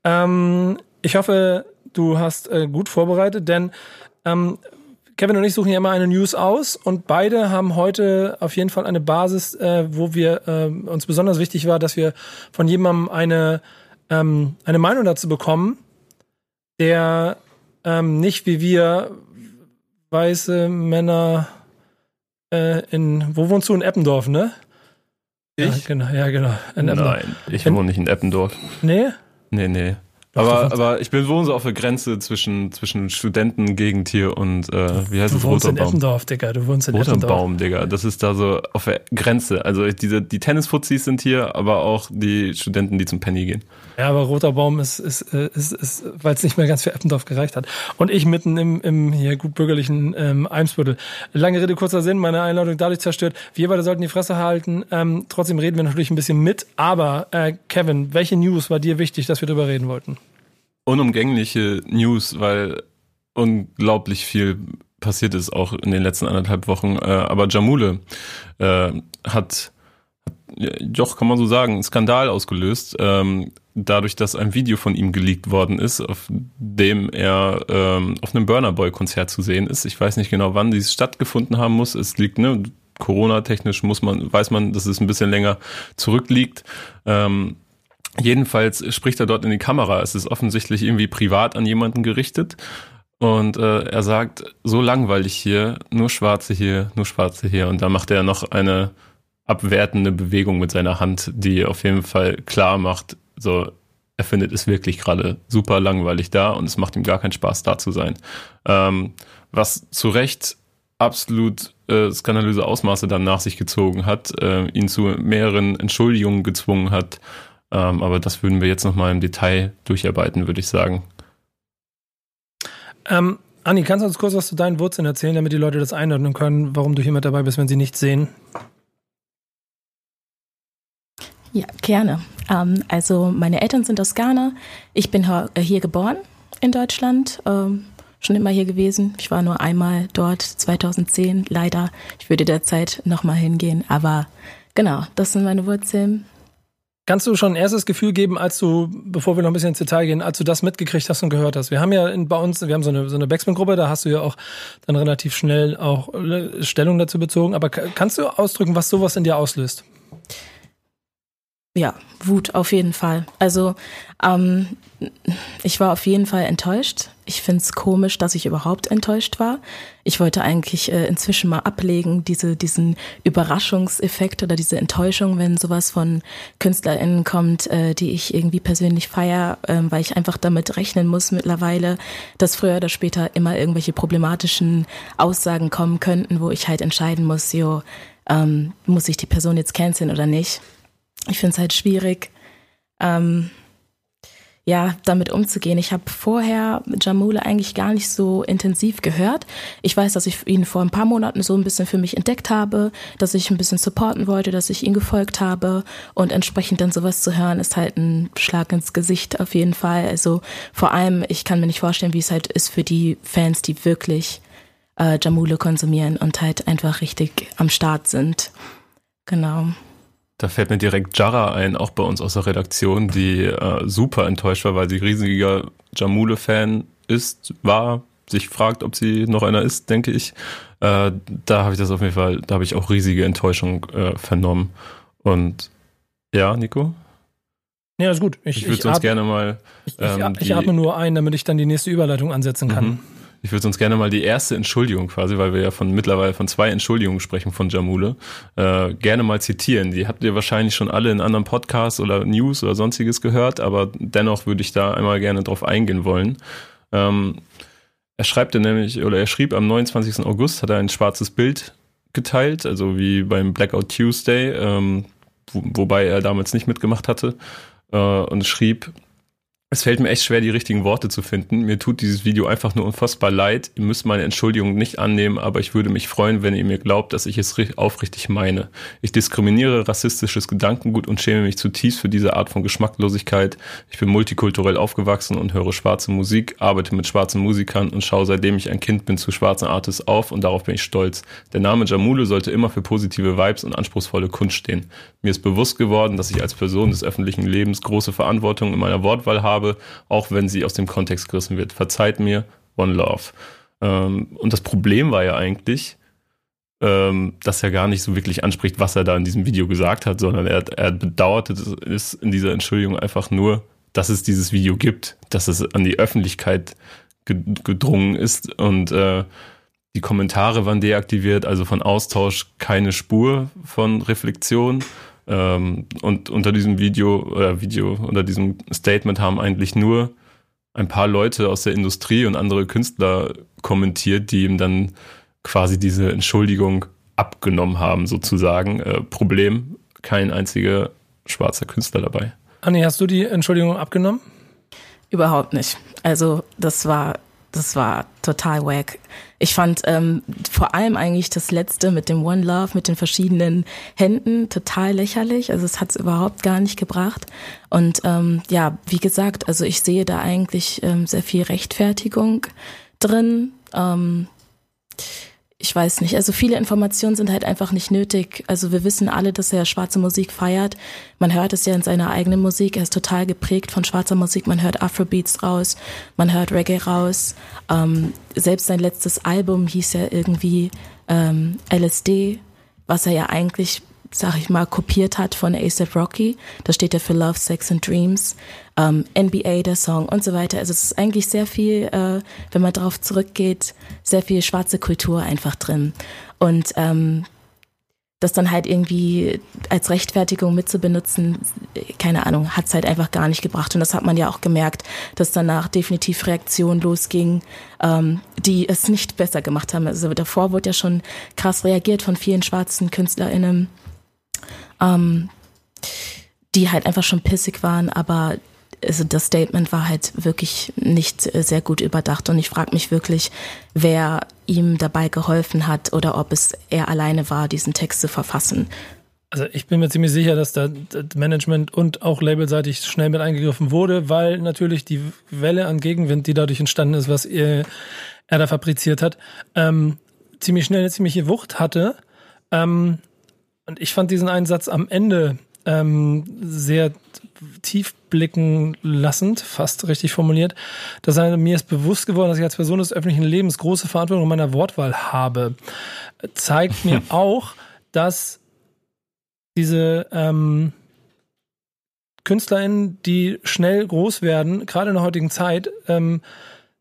Ähm, ich hoffe, du hast äh, gut vorbereitet, denn ähm, Kevin und ich suchen ja immer eine News aus und beide haben heute auf jeden Fall eine Basis, äh, wo wir äh, uns besonders wichtig war, dass wir von jemandem eine, ähm, eine Meinung dazu bekommen, der ähm, nicht wie wir weiße Männer äh, in, wo wohnst du? In Eppendorf, ne?
Ich?
Ja, genau, ja, genau.
In Nein, ich wohne nicht in Eppendorf.
Nee?
Nee, nee. Aber, aber ich bin wohnen so auf der Grenze zwischen, zwischen Studentengegend hier und äh, wie heißt
du
es?
Du wohnst in Eppendorf, Digga. Du wohnst in
Eppendorf. Baum, Digga. Das ist da so auf der Grenze. Also diese, die Tennisfuzis sind hier, aber auch die Studenten, die zum Penny gehen.
Ja, aber Roter Baum ist, ist, ist, ist weil es nicht mehr ganz für Eppendorf gereicht hat. Und ich mitten im, im hier gut bürgerlichen ähm, Eimsbüttel. Lange Rede, kurzer Sinn, meine Einladung dadurch zerstört. Wir beide sollten die Fresse halten. Ähm, trotzdem reden wir natürlich ein bisschen mit. Aber äh, Kevin, welche News war dir wichtig, dass wir darüber reden wollten?
unumgängliche News, weil unglaublich viel passiert ist, auch in den letzten anderthalb Wochen. Äh, aber Jamule äh, hat, doch kann man so sagen, einen Skandal ausgelöst, ähm, dadurch, dass ein Video von ihm geleakt worden ist, auf dem er ähm, auf einem Burner Boy Konzert zu sehen ist. Ich weiß nicht genau, wann dies stattgefunden haben muss. Es liegt, ne, Corona-technisch muss man, weiß man, dass es ein bisschen länger zurückliegt. Ähm, Jedenfalls spricht er dort in die Kamera. Es ist offensichtlich irgendwie privat an jemanden gerichtet. Und äh, er sagt, so langweilig hier, nur Schwarze hier, nur Schwarze hier. Und da macht er noch eine abwertende Bewegung mit seiner Hand, die auf jeden Fall klar macht, so, er findet es wirklich gerade super langweilig da und es macht ihm gar keinen Spaß, da zu sein. Ähm, was zu Recht absolut äh, skandalöse Ausmaße dann nach sich gezogen hat, äh, ihn zu mehreren Entschuldigungen gezwungen hat ähm, aber das würden wir jetzt nochmal im Detail durcharbeiten, würde ich sagen.
Ähm, Anni, kannst du uns kurz was zu deinen Wurzeln erzählen, damit die Leute das einordnen können, warum du hier mit dabei bist, wenn sie nichts sehen?
Ja, gerne. Ähm, also meine Eltern sind aus Ghana. Ich bin hier geboren in Deutschland, ähm, schon immer hier gewesen. Ich war nur einmal dort 2010. Leider, ich würde derzeit nochmal hingehen. Aber genau, das sind meine Wurzeln.
Kannst du schon ein erstes Gefühl geben, als du, bevor wir noch ein bisschen ins Detail gehen, als du das mitgekriegt hast und gehört hast? Wir haben ja in, bei uns, wir haben so eine, so eine Backspin-Gruppe, da hast du ja auch dann relativ schnell auch äh, Stellung dazu bezogen. Aber kannst du ausdrücken, was sowas in dir auslöst?
Ja, Wut auf jeden Fall. Also ähm, ich war auf jeden Fall enttäuscht. Ich finde es komisch, dass ich überhaupt enttäuscht war. Ich wollte eigentlich äh, inzwischen mal ablegen, diese, diesen Überraschungseffekt oder diese Enttäuschung, wenn sowas von KünstlerInnen kommt, äh, die ich irgendwie persönlich feier, äh, weil ich einfach damit rechnen muss mittlerweile, dass früher oder später immer irgendwelche problematischen Aussagen kommen könnten, wo ich halt entscheiden muss, jo, ähm, muss ich die Person jetzt canceln oder nicht. Ich finde es halt schwierig. Ähm, ja, damit umzugehen. Ich habe vorher Jamule eigentlich gar nicht so intensiv gehört. Ich weiß, dass ich ihn vor ein paar Monaten so ein bisschen für mich entdeckt habe, dass ich ein bisschen supporten wollte, dass ich ihn gefolgt habe und entsprechend dann sowas zu hören, ist halt ein Schlag ins Gesicht auf jeden Fall. Also vor allem, ich kann mir nicht vorstellen, wie es halt ist für die Fans, die wirklich äh, Jamule konsumieren und halt einfach richtig am Start sind. Genau.
Da fällt mir direkt Jara ein, auch bei uns aus der Redaktion, die äh, super enttäuscht war, weil sie riesiger Jamule-Fan ist, war, sich fragt, ob sie noch einer ist, denke ich. Äh, da habe ich das auf jeden Fall, da habe ich auch riesige Enttäuschung äh, vernommen. Und ja, Nico?
Ja, ist gut.
Ich, ich würde sonst gerne mal.
Ähm, ich, ich, atme nur ein, damit ich dann die nächste Überleitung ansetzen kann. Mhm.
Ich würde uns gerne mal die erste Entschuldigung quasi, weil wir ja von mittlerweile von zwei Entschuldigungen sprechen von Jamule, äh, gerne mal zitieren. Die habt ihr wahrscheinlich schon alle in anderen Podcasts oder News oder sonstiges gehört, aber dennoch würde ich da einmal gerne drauf eingehen wollen. Ähm, er schreibt nämlich, oder er schrieb am 29. August, hat er ein schwarzes Bild geteilt, also wie beim Blackout Tuesday, ähm, wo, wobei er damals nicht mitgemacht hatte, äh, und schrieb, es fällt mir echt schwer, die richtigen Worte zu finden. Mir tut dieses Video einfach nur unfassbar leid. Ihr müsst meine Entschuldigung nicht annehmen, aber ich würde mich freuen, wenn ihr mir glaubt, dass ich es aufrichtig meine. Ich diskriminiere rassistisches Gedankengut und schäme mich zutiefst für diese Art von Geschmacklosigkeit. Ich bin multikulturell aufgewachsen und höre schwarze Musik, arbeite mit schwarzen Musikern und schaue seitdem ich ein Kind bin zu schwarzen Artists auf und darauf bin ich stolz. Der Name Jamule sollte immer für positive Vibes und anspruchsvolle Kunst stehen. Mir ist bewusst geworden, dass ich als Person des öffentlichen Lebens große Verantwortung in meiner Wortwahl habe habe, auch wenn sie aus dem Kontext gerissen wird. Verzeiht mir, One Love. Ähm, und das Problem war ja eigentlich, ähm, dass er gar nicht so wirklich anspricht, was er da in diesem Video gesagt hat, sondern er, er bedauerte es in dieser Entschuldigung einfach nur, dass es dieses Video gibt, dass es an die Öffentlichkeit gedrungen ist und äh, die Kommentare waren deaktiviert, also von Austausch keine Spur von Reflexion. Ähm, und unter diesem Video oder Video, unter diesem Statement haben eigentlich nur ein paar Leute aus der Industrie und andere Künstler kommentiert, die ihm dann quasi diese Entschuldigung abgenommen haben, sozusagen. Äh, Problem, kein einziger schwarzer Künstler dabei.
Anni, hast du die Entschuldigung abgenommen?
Überhaupt nicht. Also das war das war total wack. Ich fand ähm, vor allem eigentlich das letzte mit dem One Love, mit den verschiedenen Händen total lächerlich. Also es hat es überhaupt gar nicht gebracht. Und ähm, ja, wie gesagt, also ich sehe da eigentlich ähm, sehr viel Rechtfertigung drin. Ähm, ich weiß nicht, also viele Informationen sind halt einfach nicht nötig. Also wir wissen alle, dass er schwarze Musik feiert. Man hört es ja in seiner eigenen Musik. Er ist total geprägt von schwarzer Musik. Man hört Afrobeats raus, man hört Reggae raus. Ähm, selbst sein letztes Album hieß ja irgendwie ähm, LSD, was er ja eigentlich sag ich mal, kopiert hat von ASAP Rocky. Da steht ja für Love, Sex and Dreams, ähm, NBA der Song und so weiter. Also es ist eigentlich sehr viel, äh, wenn man darauf zurückgeht, sehr viel schwarze Kultur einfach drin. Und ähm, das dann halt irgendwie als Rechtfertigung mitzubenutzen, keine Ahnung, hat es halt einfach gar nicht gebracht. Und das hat man ja auch gemerkt, dass danach definitiv Reaktionen losgingen, ähm, die es nicht besser gemacht haben. Also davor wurde ja schon krass reagiert von vielen schwarzen KünstlerInnen ähm, die halt einfach schon pissig waren, aber also das Statement war halt wirklich nicht äh, sehr gut überdacht und ich frage mich wirklich, wer ihm dabei geholfen hat oder ob es er alleine war, diesen Text zu verfassen.
Also ich bin mir ziemlich sicher, dass da Management und auch labelseitig schnell mit eingegriffen wurde, weil natürlich die Welle an Gegenwind, die dadurch entstanden ist, was er, er da fabriziert hat, ähm, ziemlich schnell eine ziemliche Wucht hatte. Ähm, und ich fand diesen Einsatz am Ende ähm, sehr tief blicken lassend, fast richtig formuliert, dass er, mir ist bewusst geworden, dass ich als Person des öffentlichen Lebens große Verantwortung in meiner Wortwahl habe. Zeigt mir auch, dass diese ähm, KünstlerInnen, die schnell groß werden, gerade in der heutigen Zeit, ähm,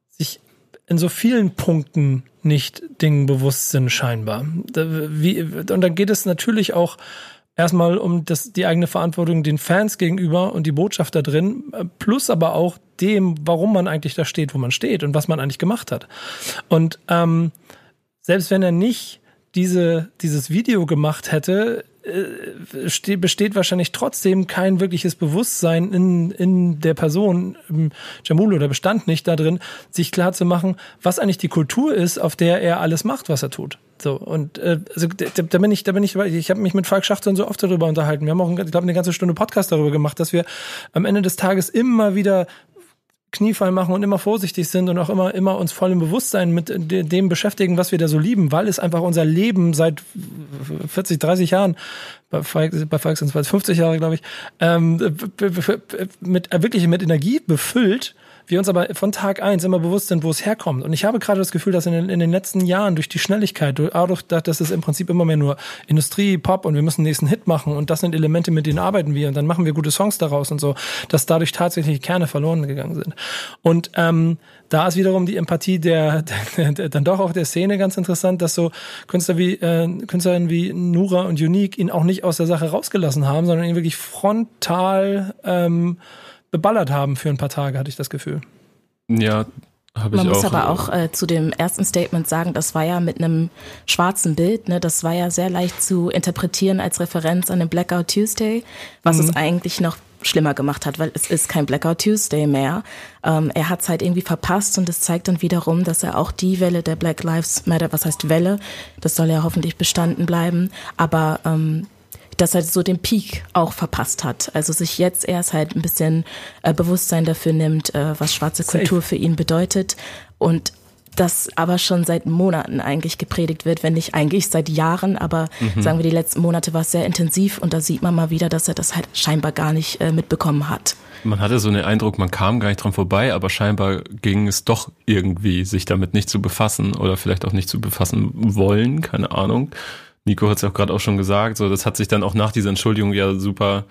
sich in so vielen Punkten nicht Dingen bewusst sind, scheinbar. Wie, und dann geht es natürlich auch erstmal um das, die eigene Verantwortung den Fans gegenüber und die Botschaft da drin, plus aber auch dem, warum man eigentlich da steht, wo man steht und was man eigentlich gemacht hat. Und ähm, selbst wenn er nicht diese, dieses Video gemacht hätte, äh, besteht wahrscheinlich trotzdem kein wirkliches Bewusstsein in, in der Person, ähm, Jamul oder bestand nicht darin, sich klar zu machen, was eigentlich die Kultur ist, auf der er alles macht, was er tut. So, und äh, also da, da bin ich, da bin ich, ich habe mich mit Falk Schachteln so oft darüber unterhalten. Wir haben auch, ich glaube, eine ganze Stunde Podcast darüber gemacht, dass wir am Ende des Tages immer wieder Kniefall machen und immer vorsichtig sind und auch immer, immer uns voll im Bewusstsein mit dem beschäftigen, was wir da so lieben, weil es einfach unser Leben seit 40, 30 Jahren, bei Falk, sind es 50 Jahre, glaube ich, ähm, mit, wirklich mit Energie befüllt wir uns aber von Tag eins immer bewusst sind, wo es herkommt. Und ich habe gerade das Gefühl, dass in den, in den letzten Jahren durch die Schnelligkeit, dadurch, dass es im Prinzip immer mehr nur Industrie, Pop und wir müssen den nächsten Hit machen und das sind Elemente, mit denen arbeiten wir und dann machen wir gute Songs daraus und so, dass dadurch tatsächlich Kerne verloren gegangen sind. Und ähm, da ist wiederum die Empathie der, der, der, dann doch auch der Szene ganz interessant, dass so Künstler wie äh, Künstlerinnen wie Nura und Unique ihn auch nicht aus der Sache rausgelassen haben, sondern ihn wirklich frontal ähm, beballert haben für ein paar Tage, hatte ich das Gefühl.
Ja, habe ich
Man
auch.
muss aber auch äh, zu dem ersten Statement sagen, das war ja mit einem schwarzen Bild, ne? das war ja sehr leicht zu interpretieren als Referenz an den Blackout Tuesday, was mhm. es eigentlich noch schlimmer gemacht hat, weil es ist kein Blackout Tuesday mehr. Ähm, er hat es halt irgendwie verpasst und es zeigt dann wiederum, dass er auch die Welle der Black Lives Matter, was heißt Welle, das soll ja hoffentlich bestanden bleiben, aber ähm, dass er so den Peak auch verpasst hat. Also sich jetzt erst halt ein bisschen äh, Bewusstsein dafür nimmt, äh, was schwarze Safe. Kultur für ihn bedeutet und das aber schon seit Monaten eigentlich gepredigt wird, wenn nicht eigentlich seit Jahren, aber mhm. sagen wir, die letzten Monate war es sehr intensiv und da sieht man mal wieder, dass er das halt scheinbar gar nicht äh, mitbekommen hat.
Man hatte so den Eindruck, man kam gar nicht dran vorbei, aber scheinbar ging es doch irgendwie, sich damit nicht zu befassen oder vielleicht auch nicht zu befassen wollen, keine Ahnung. Nico hat es auch gerade auch schon gesagt, so das hat sich dann auch nach dieser Entschuldigung ja super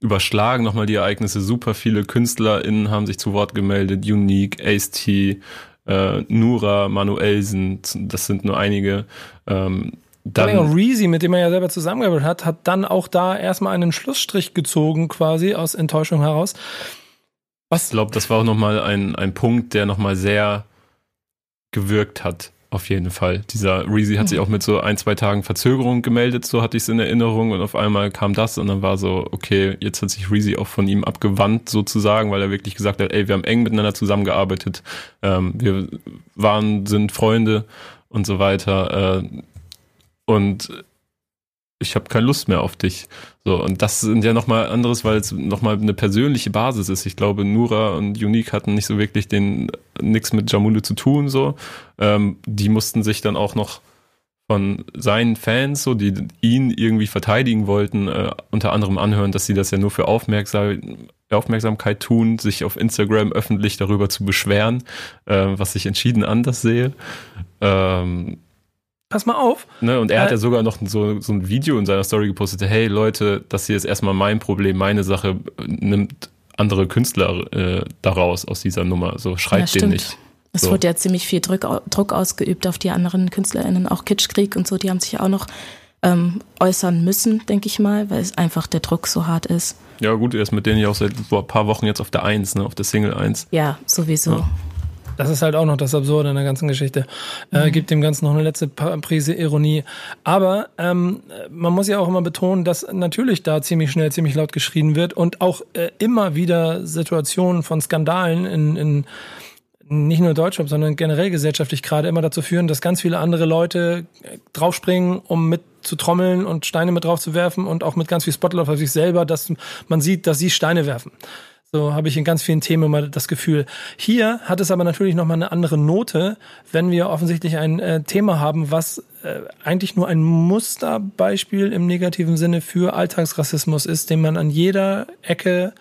überschlagen, nochmal die Ereignisse. Super viele KünstlerInnen haben sich zu Wort gemeldet, Unique, Ace-T, äh, Nura, Manuelsen, das sind nur einige. Ähm,
dann auch Reezy, mit dem er ja selber zusammengearbeitet hat, hat dann auch da erstmal einen Schlussstrich gezogen, quasi aus Enttäuschung heraus.
Was? Ich glaube, das war auch nochmal ein, ein Punkt, der nochmal sehr gewirkt hat. Auf jeden Fall. Dieser Reezy hat sich auch mit so ein, zwei Tagen Verzögerung gemeldet, so hatte ich es in Erinnerung und auf einmal kam das und dann war so, okay, jetzt hat sich Reezy auch von ihm abgewandt sozusagen, weil er wirklich gesagt hat, ey, wir haben eng miteinander zusammengearbeitet, ähm, wir waren, sind Freunde und so weiter äh, und ich habe keine Lust mehr auf dich. So, und das sind ja nochmal anderes, weil es nochmal eine persönliche Basis ist. Ich glaube, Nura und Unique hatten nicht so wirklich den nichts mit Jamule zu tun, so. Ähm, die mussten sich dann auch noch von seinen Fans, so, die ihn irgendwie verteidigen wollten, äh, unter anderem anhören, dass sie das ja nur für Aufmerksam Aufmerksamkeit tun, sich auf Instagram öffentlich darüber zu beschweren, äh, was ich entschieden anders sehe. Ähm,
pass mal auf.
Ne, und er äh, hat ja sogar noch so, so ein Video in seiner Story gepostet, hey Leute, das hier ist erstmal mein Problem, meine Sache, nimmt andere Künstler äh, daraus aus dieser Nummer. So schreibt ja, den nicht.
Es
so.
wurde ja ziemlich viel Druck, Druck ausgeübt auf die anderen KünstlerInnen, auch Kitschkrieg und so, die haben sich auch noch ähm, äußern müssen, denke ich mal, weil es einfach der Druck so hart ist.
Ja, gut, er ist mit denen ja auch seit ein paar Wochen jetzt auf der Eins, ne, auf der Single Eins.
Ja, sowieso. Ja.
Das ist halt auch noch das Absurde in der ganzen Geschichte. Äh, mhm. gibt dem Ganzen noch eine letzte Prise Ironie. Aber ähm, man muss ja auch immer betonen, dass natürlich da ziemlich schnell, ziemlich laut geschrien wird und auch äh, immer wieder Situationen von Skandalen in, in nicht nur Deutschland, sondern generell gesellschaftlich gerade immer dazu führen, dass ganz viele andere Leute äh, draufspringen, um mit zu trommeln und Steine mit drauf zu werfen und auch mit ganz viel Spotlight auf sich selber, dass man sieht, dass sie Steine werfen. So habe ich in ganz vielen Themen immer das Gefühl. Hier hat es aber natürlich nochmal eine andere Note, wenn wir offensichtlich ein äh, Thema haben, was äh, eigentlich nur ein Musterbeispiel im negativen Sinne für Alltagsrassismus ist, den man an jeder Ecke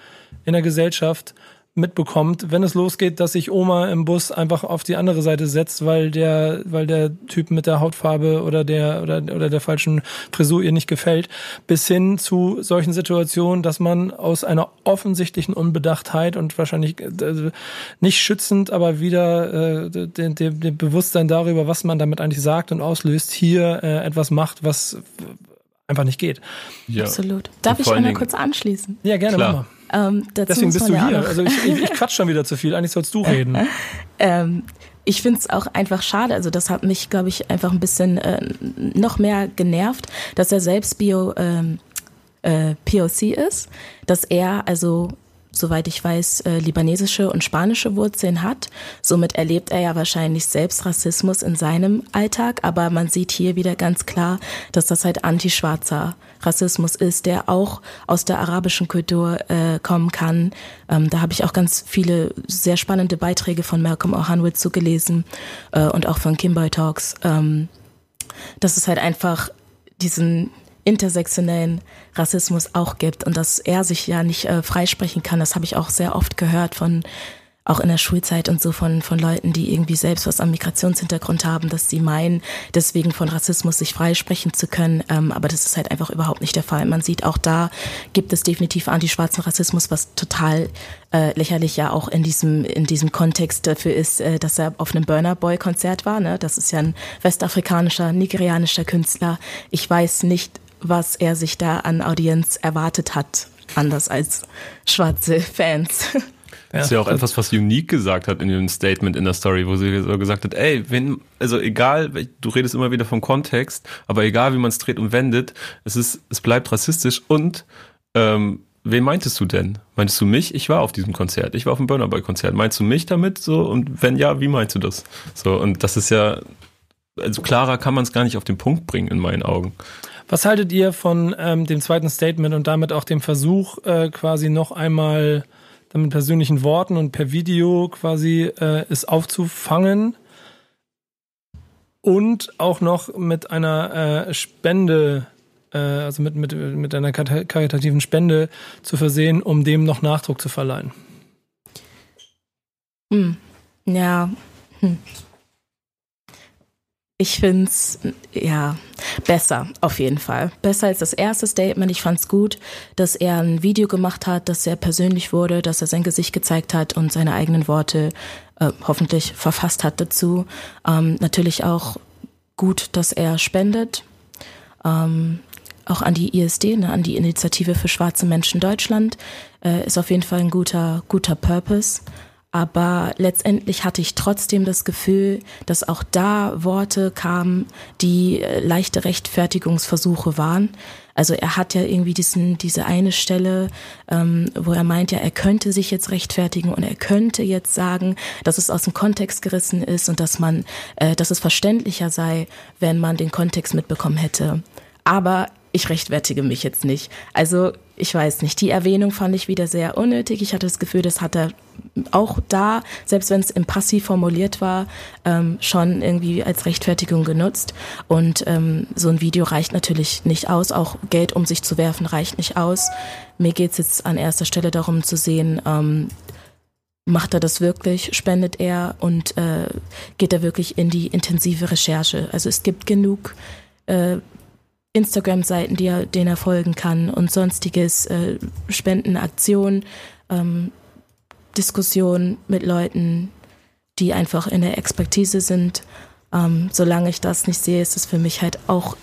in der Gesellschaft mitbekommt, wenn es losgeht, dass sich Oma im Bus einfach auf die andere Seite setzt, weil der, weil der Typ mit der Hautfarbe oder der oder, oder der falschen Frisur ihr nicht gefällt, bis hin zu solchen Situationen, dass man aus einer offensichtlichen Unbedachtheit und wahrscheinlich äh, nicht schützend, aber wieder äh, den, den, den Bewusstsein darüber, was man damit eigentlich sagt und auslöst, hier äh, etwas macht, was einfach nicht geht.
Ja. Absolut. Darf ich einmal kurz anschließen?
Ja, gerne,
Klar. Mama. Ähm,
Deswegen bist du ja hier. Also ich, ich, ich quatsch schon wieder zu viel. Eigentlich sollst du reden.
ähm, ich finde es auch einfach schade. Also das hat mich, glaube ich, einfach ein bisschen äh, noch mehr genervt, dass er selbst Bio ähm, äh, POC ist, dass er also soweit ich weiß, äh, libanesische und spanische Wurzeln hat. Somit erlebt er ja wahrscheinlich selbst Rassismus in seinem Alltag, aber man sieht hier wieder ganz klar, dass das halt antischwarzer Rassismus ist, der auch aus der arabischen Kultur äh, kommen kann. Ähm, da habe ich auch ganz viele sehr spannende Beiträge von Malcolm O'Hanwood zugelesen äh, und auch von Kimboy Talks. Ähm, dass es halt einfach diesen intersektionellen Rassismus auch gibt und dass er sich ja nicht äh, freisprechen kann. Das habe ich auch sehr oft gehört von auch in der Schulzeit und so von, von Leuten, die irgendwie selbst was am Migrationshintergrund haben, dass sie meinen, deswegen von Rassismus sich freisprechen zu können. Ähm, aber das ist halt einfach überhaupt nicht der Fall. Man sieht auch da gibt es definitiv antischwarzen Rassismus, was total äh, lächerlich ja auch in diesem, in diesem Kontext dafür ist, äh, dass er auf einem Burner Boy Konzert war. Ne? Das ist ja ein westafrikanischer, nigerianischer Künstler. Ich weiß nicht, was er sich da an Audienz erwartet hat, anders als schwarze Fans.
Das ist ja auch etwas, was Unique gesagt hat in dem Statement in der Story, wo sie so gesagt hat, ey, wenn, also egal, du redest immer wieder vom Kontext, aber egal wie man es dreht und wendet, es ist, es bleibt rassistisch und ähm, wen meintest du denn? Meintest du mich? Ich war auf diesem Konzert, ich war auf dem Burner Boy Konzert. Meinst du mich damit so? Und wenn ja, wie meinst du das? So, und das ist ja, also klarer kann man es gar nicht auf den Punkt bringen in meinen Augen.
Was haltet ihr von ähm, dem zweiten Statement und damit auch dem Versuch, äh, quasi noch einmal mit persönlichen Worten und per Video quasi äh, es aufzufangen und auch noch mit einer äh, Spende, äh, also mit, mit, mit einer karitativen Spende zu versehen, um dem noch Nachdruck zu verleihen?
Hm. Ja. Hm. Ich finde es, ja, besser, auf jeden Fall. Besser als das erste Statement. Ich fand es gut, dass er ein Video gemacht hat, dass er persönlich wurde, dass er sein Gesicht gezeigt hat und seine eigenen Worte äh, hoffentlich verfasst hat dazu. Ähm, natürlich auch gut, dass er spendet. Ähm, auch an die ISD, ne, an die Initiative für schwarze Menschen Deutschland, äh, ist auf jeden Fall ein guter, guter Purpose. Aber letztendlich hatte ich trotzdem das Gefühl, dass auch da Worte kamen, die äh, leichte Rechtfertigungsversuche waren. Also er hat ja irgendwie diesen, diese eine Stelle, ähm, wo er meint, ja, er könnte sich jetzt rechtfertigen und er könnte jetzt sagen, dass es aus dem Kontext gerissen ist und dass man, äh, dass es verständlicher sei, wenn man den Kontext mitbekommen hätte. Aber ich rechtfertige mich jetzt nicht. Also ich weiß nicht, die Erwähnung fand ich wieder sehr unnötig. Ich hatte das Gefühl, das hat er auch da, selbst wenn es im Passiv formuliert war, ähm, schon irgendwie als Rechtfertigung genutzt. Und ähm, so ein Video reicht natürlich nicht aus. Auch Geld um sich zu werfen reicht nicht aus. Mir geht's jetzt an erster Stelle darum zu sehen, ähm, macht er das wirklich, spendet er und äh, geht er wirklich in die intensive Recherche. Also es gibt genug äh, Instagram-Seiten, die er, denen er folgen kann und sonstiges, äh, Spendenaktionen, ähm, Diskussionen mit Leuten, die einfach in der Expertise sind. Ähm, solange ich das nicht sehe, ist es für mich halt auch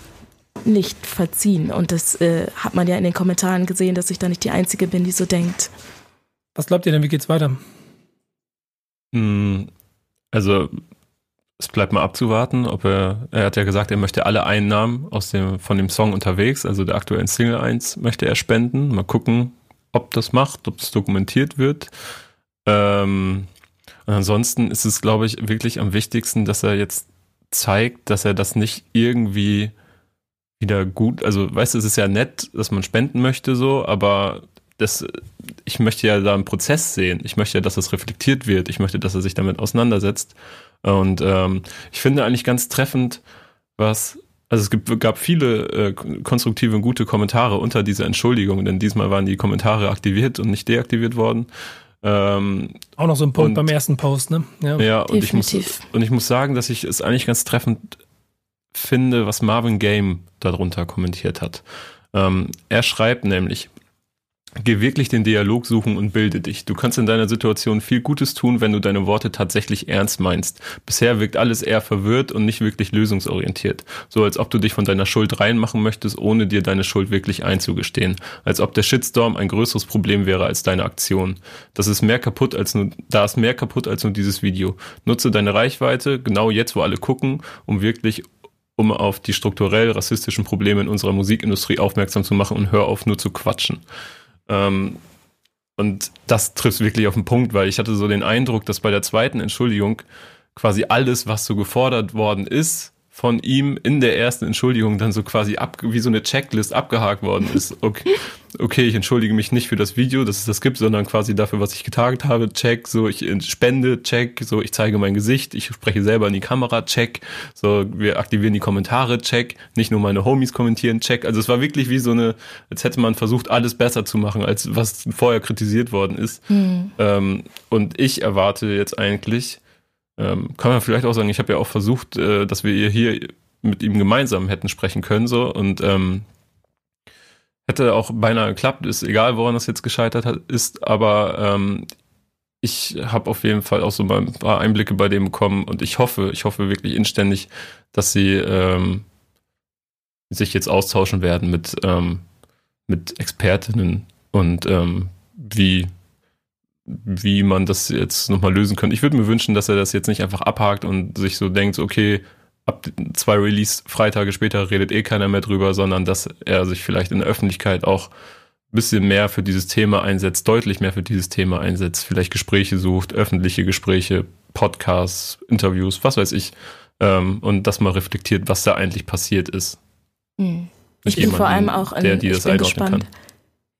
nicht verziehen. Und das äh, hat man ja in den Kommentaren gesehen, dass ich da nicht die Einzige bin, die so denkt.
Was glaubt ihr denn, wie geht's weiter?
Hm, also es bleibt mal abzuwarten, ob er, er hat ja gesagt, er möchte alle Einnahmen aus dem, von dem Song unterwegs, also der aktuellen Single 1, möchte er spenden. Mal gucken, ob das macht, ob es dokumentiert wird. Ähm, und ansonsten ist es, glaube ich, wirklich am wichtigsten, dass er jetzt zeigt, dass er das nicht irgendwie wieder gut, also weißt du, es ist ja nett, dass man spenden möchte so, aber das, ich möchte ja da einen Prozess sehen. Ich möchte ja, dass das reflektiert wird. Ich möchte, dass er sich damit auseinandersetzt. Und ähm, ich finde eigentlich ganz treffend, was also es gibt, gab viele äh, konstruktive und gute Kommentare unter dieser Entschuldigung, denn diesmal waren die Kommentare aktiviert und nicht deaktiviert worden. Ähm,
Auch noch so ein Punkt und, beim ersten Post, ne?
Ja, ja und, ich muss, und ich muss sagen, dass ich es eigentlich ganz treffend finde, was Marvin Game darunter kommentiert hat. Ähm, er schreibt nämlich, Geh wirklich den Dialog suchen und bilde dich. Du kannst in deiner Situation viel Gutes tun, wenn du deine Worte tatsächlich ernst meinst. Bisher wirkt alles eher verwirrt und nicht wirklich lösungsorientiert. So als ob du dich von deiner Schuld reinmachen möchtest, ohne dir deine Schuld wirklich einzugestehen. Als ob der Shitstorm ein größeres Problem wäre als deine Aktion. Das ist mehr kaputt als nur, da ist mehr kaputt als nur dieses Video. Nutze deine Reichweite, genau jetzt, wo alle gucken, um wirklich um auf die strukturell rassistischen Probleme in unserer Musikindustrie aufmerksam zu machen und hör auf nur zu quatschen. Ähm, und das trifft wirklich auf den Punkt, weil ich hatte so den Eindruck, dass bei der zweiten Entschuldigung quasi alles, was so gefordert worden ist, von ihm in der ersten Entschuldigung dann so quasi ab, wie so eine Checklist abgehakt worden ist. Okay, okay, ich entschuldige mich nicht für das Video, dass es das gibt, sondern quasi dafür, was ich getagt habe, check, so ich spende, check, so ich zeige mein Gesicht, ich spreche selber in die Kamera, check, so wir aktivieren die Kommentare, check, nicht nur meine Homies kommentieren, check. Also es war wirklich wie so eine, als hätte man versucht, alles besser zu machen, als was vorher kritisiert worden ist. Mhm. Ähm, und ich erwarte jetzt eigentlich, ähm, kann man vielleicht auch sagen, ich habe ja auch versucht, äh, dass wir hier mit ihm gemeinsam hätten sprechen können, so. Und ähm, hätte auch beinahe geklappt, ist egal, woran das jetzt gescheitert hat, ist, aber ähm, ich habe auf jeden Fall auch so ein paar Einblicke bei dem bekommen. Und ich hoffe, ich hoffe wirklich inständig, dass sie ähm, sich jetzt austauschen werden mit, ähm, mit Expertinnen. Und ähm, wie wie man das jetzt nochmal lösen könnte. Ich würde mir wünschen, dass er das jetzt nicht einfach abhakt und sich so denkt, okay, ab zwei Release-Freitage später redet eh keiner mehr drüber, sondern dass er sich vielleicht in der Öffentlichkeit auch ein bisschen mehr für dieses Thema einsetzt, deutlich mehr für dieses Thema einsetzt, vielleicht Gespräche sucht, öffentliche Gespräche, Podcasts, Interviews, was weiß ich, ähm, und das mal reflektiert, was da eigentlich passiert ist.
Hm. Ich bin vor allem auch
an, der, die das einordnen gespannt.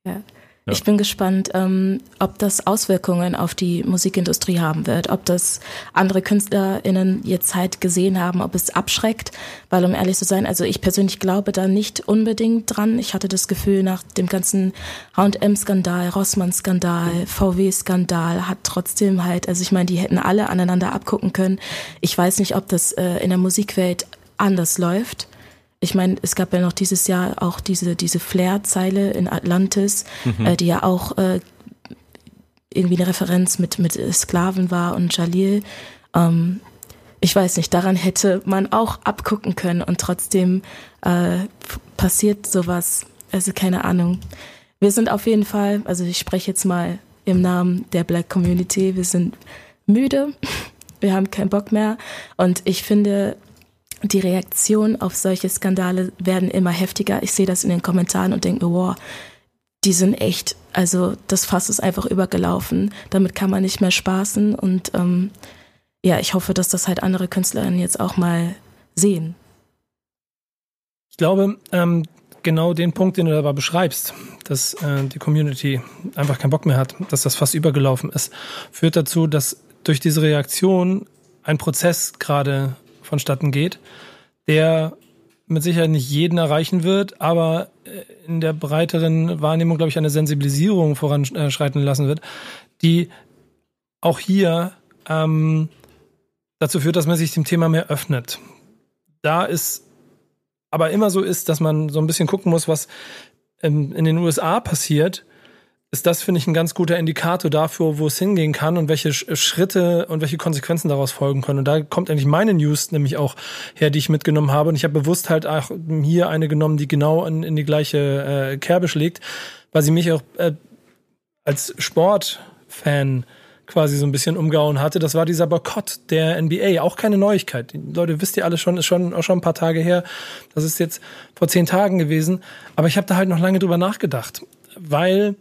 kann. Ja. Ja. Ich bin gespannt, ähm, ob das Auswirkungen auf die Musikindustrie haben wird, ob das andere KünstlerInnen jetzt halt gesehen haben, ob es abschreckt, weil um ehrlich zu sein, also ich persönlich glaube da nicht unbedingt dran. Ich hatte das Gefühl, nach dem ganzen H&M-Skandal, Rossmann-Skandal, VW-Skandal hat trotzdem halt, also ich meine, die hätten alle aneinander abgucken können. Ich weiß nicht, ob das äh, in der Musikwelt anders läuft ich meine, es gab ja noch dieses Jahr auch diese, diese Flair-Zeile in Atlantis, mhm. äh, die ja auch äh, irgendwie eine Referenz mit, mit Sklaven war und Jalil. Ähm, ich weiß nicht, daran hätte man auch abgucken können und trotzdem äh, passiert sowas. Also keine Ahnung. Wir sind auf jeden Fall, also ich spreche jetzt mal im Namen der Black Community, wir sind müde, wir haben keinen Bock mehr und ich finde, die Reaktionen auf solche Skandale werden immer heftiger. Ich sehe das in den Kommentaren und denke mir, wow, die sind echt, also das Fass ist einfach übergelaufen. Damit kann man nicht mehr spaßen und ähm, ja, ich hoffe, dass das halt andere Künstlerinnen jetzt auch mal sehen.
Ich glaube, ähm, genau den Punkt, den du dabei beschreibst, dass äh, die Community einfach keinen Bock mehr hat, dass das fast übergelaufen ist, führt dazu, dass durch diese Reaktion ein Prozess gerade vonstatten geht, der mit Sicherheit nicht jeden erreichen wird, aber äh, in der breiteren Wahrnehmung, glaube ich, eine Sensibilisierung voranschreiten lassen wird, die auch hier ähm, dazu führt, dass man sich dem Thema mehr öffnet. Da ist aber immer so ist, dass man so ein bisschen gucken muss, was in, in den USA passiert, ist das, finde ich, ein ganz guter Indikator dafür, wo es hingehen kann und welche Schritte und welche Konsequenzen daraus folgen können. Und da kommt eigentlich meine News nämlich auch her, die ich mitgenommen habe. Und ich habe bewusst halt auch hier eine genommen, die genau in, in die gleiche äh, Kerbe schlägt, weil sie mich auch äh, als Sportfan quasi so ein bisschen umgehauen hatte. Das war dieser Boykott der NBA. Auch keine Neuigkeit. Die Leute, wisst ihr alle schon, ist schon auch schon ein paar Tage her. Das ist jetzt vor zehn Tagen gewesen. Aber ich habe da halt noch lange drüber nachgedacht, weil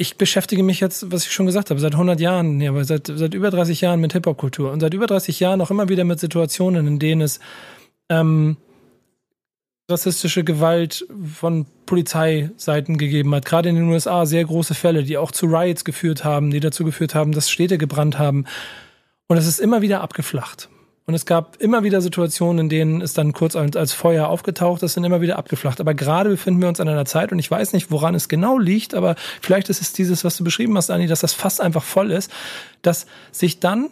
ich beschäftige mich jetzt, was ich schon gesagt habe, seit 100 Jahren, ja, seit, seit über 30 Jahren mit Hip-Hop-Kultur und seit über 30 Jahren auch immer wieder mit Situationen, in denen es ähm, rassistische Gewalt von Polizeiseiten gegeben hat. Gerade in den USA sehr große Fälle, die auch zu Riots geführt haben, die dazu geführt haben, dass Städte gebrannt haben. Und es ist immer wieder abgeflacht. Und es gab immer wieder Situationen, in denen es dann kurz als, als Feuer aufgetaucht ist und immer wieder abgeflacht. Aber gerade befinden wir uns an einer Zeit und ich weiß nicht, woran es genau liegt, aber vielleicht ist es dieses, was du beschrieben hast, Anni, dass das fast einfach voll ist, dass sich dann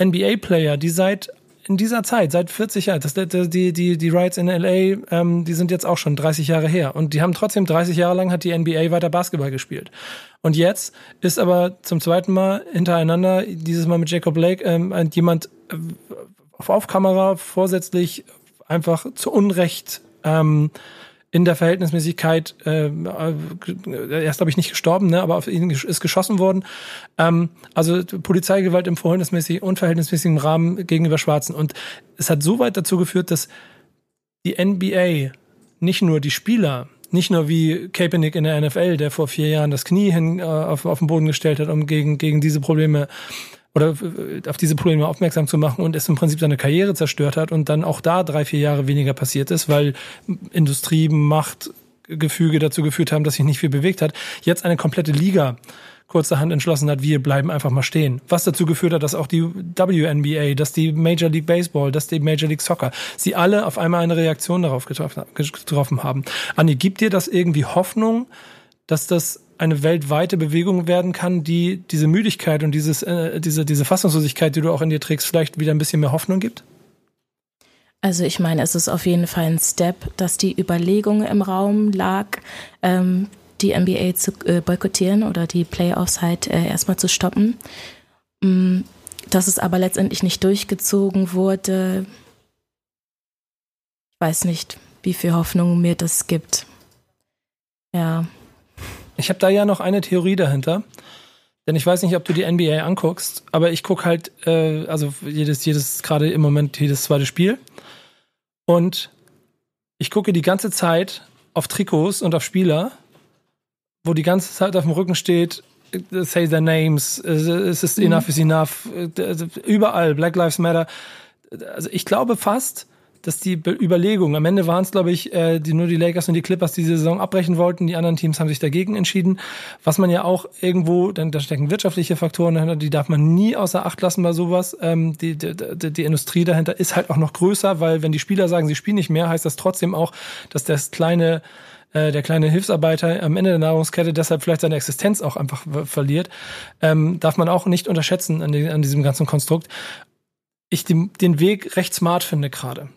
NBA-Player, die seit in dieser Zeit, seit 40 Jahren, das, die, die, die Rights in LA, ähm, die sind jetzt auch schon 30 Jahre her. Und die haben trotzdem 30 Jahre lang hat die NBA weiter Basketball gespielt. Und jetzt ist aber zum zweiten Mal hintereinander, dieses Mal mit Jacob Blake, ähm, jemand auf Kamera vorsätzlich einfach zu Unrecht ähm, in der Verhältnismäßigkeit, äh, er ist glaube ich nicht gestorben, ne, aber auf ihn ist geschossen worden. Ähm, also Polizeigewalt im verhältnismäßig unverhältnismäßigen Rahmen gegenüber Schwarzen. Und es hat so weit dazu geführt, dass die NBA nicht nur die Spieler, nicht nur wie Kaepernick in der NFL, der vor vier Jahren das Knie hin äh, auf, auf den Boden gestellt hat, um gegen, gegen diese Probleme oder äh, auf diese Probleme aufmerksam zu machen und es im Prinzip seine Karriere zerstört hat und dann auch da drei, vier Jahre weniger passiert ist, weil Industrie, Macht, Gefüge dazu geführt haben, dass sich nicht viel bewegt hat. Jetzt eine komplette Liga kurzerhand entschlossen hat, wir bleiben einfach mal stehen. Was dazu geführt hat, dass auch die WNBA, dass die Major League Baseball, dass die Major League Soccer, sie alle auf einmal eine Reaktion darauf getroffen haben. Anni, gibt dir das irgendwie Hoffnung, dass das eine weltweite Bewegung werden kann, die diese Müdigkeit und dieses, äh, diese, diese Fassungslosigkeit, die du auch in dir trägst, vielleicht wieder ein bisschen mehr Hoffnung gibt?
Also ich meine, es ist auf jeden Fall ein Step, dass die Überlegung im Raum lag, ähm, die NBA zu äh, boykottieren oder die Playoffs halt äh, erstmal zu stoppen. Mm, dass es aber letztendlich nicht durchgezogen wurde, ich weiß nicht, wie viel Hoffnung mir das gibt. Ja.
Ich habe da ja noch eine Theorie dahinter. Denn ich weiß nicht, ob du die NBA anguckst, aber ich gucke halt, äh, also jedes, jedes, gerade im Moment jedes zweite Spiel. Und ich gucke die ganze Zeit auf Trikots und auf Spieler, wo die ganze Zeit auf dem Rücken steht, äh, say their names, es ist mhm. enough is enough, äh, überall, Black Lives Matter. Also ich glaube fast, dass die Überlegung, am Ende waren es, glaube ich, äh, die, nur die Lakers und die Clippers, die die Saison abbrechen wollten. Die anderen Teams haben sich dagegen entschieden. Was man ja auch irgendwo, denn da stecken wirtschaftliche Faktoren dahinter, die darf man nie außer Acht lassen bei sowas. Ähm, die, die, die, Industrie dahinter ist halt auch noch größer, weil wenn die Spieler sagen, sie spielen nicht mehr, heißt das trotzdem auch, dass das kleine äh, der kleine Hilfsarbeiter am Ende der Nahrungskette deshalb vielleicht seine Existenz auch einfach verliert, ähm, darf man auch nicht unterschätzen an, die, an diesem ganzen Konstrukt. Ich den, den Weg recht smart finde gerade.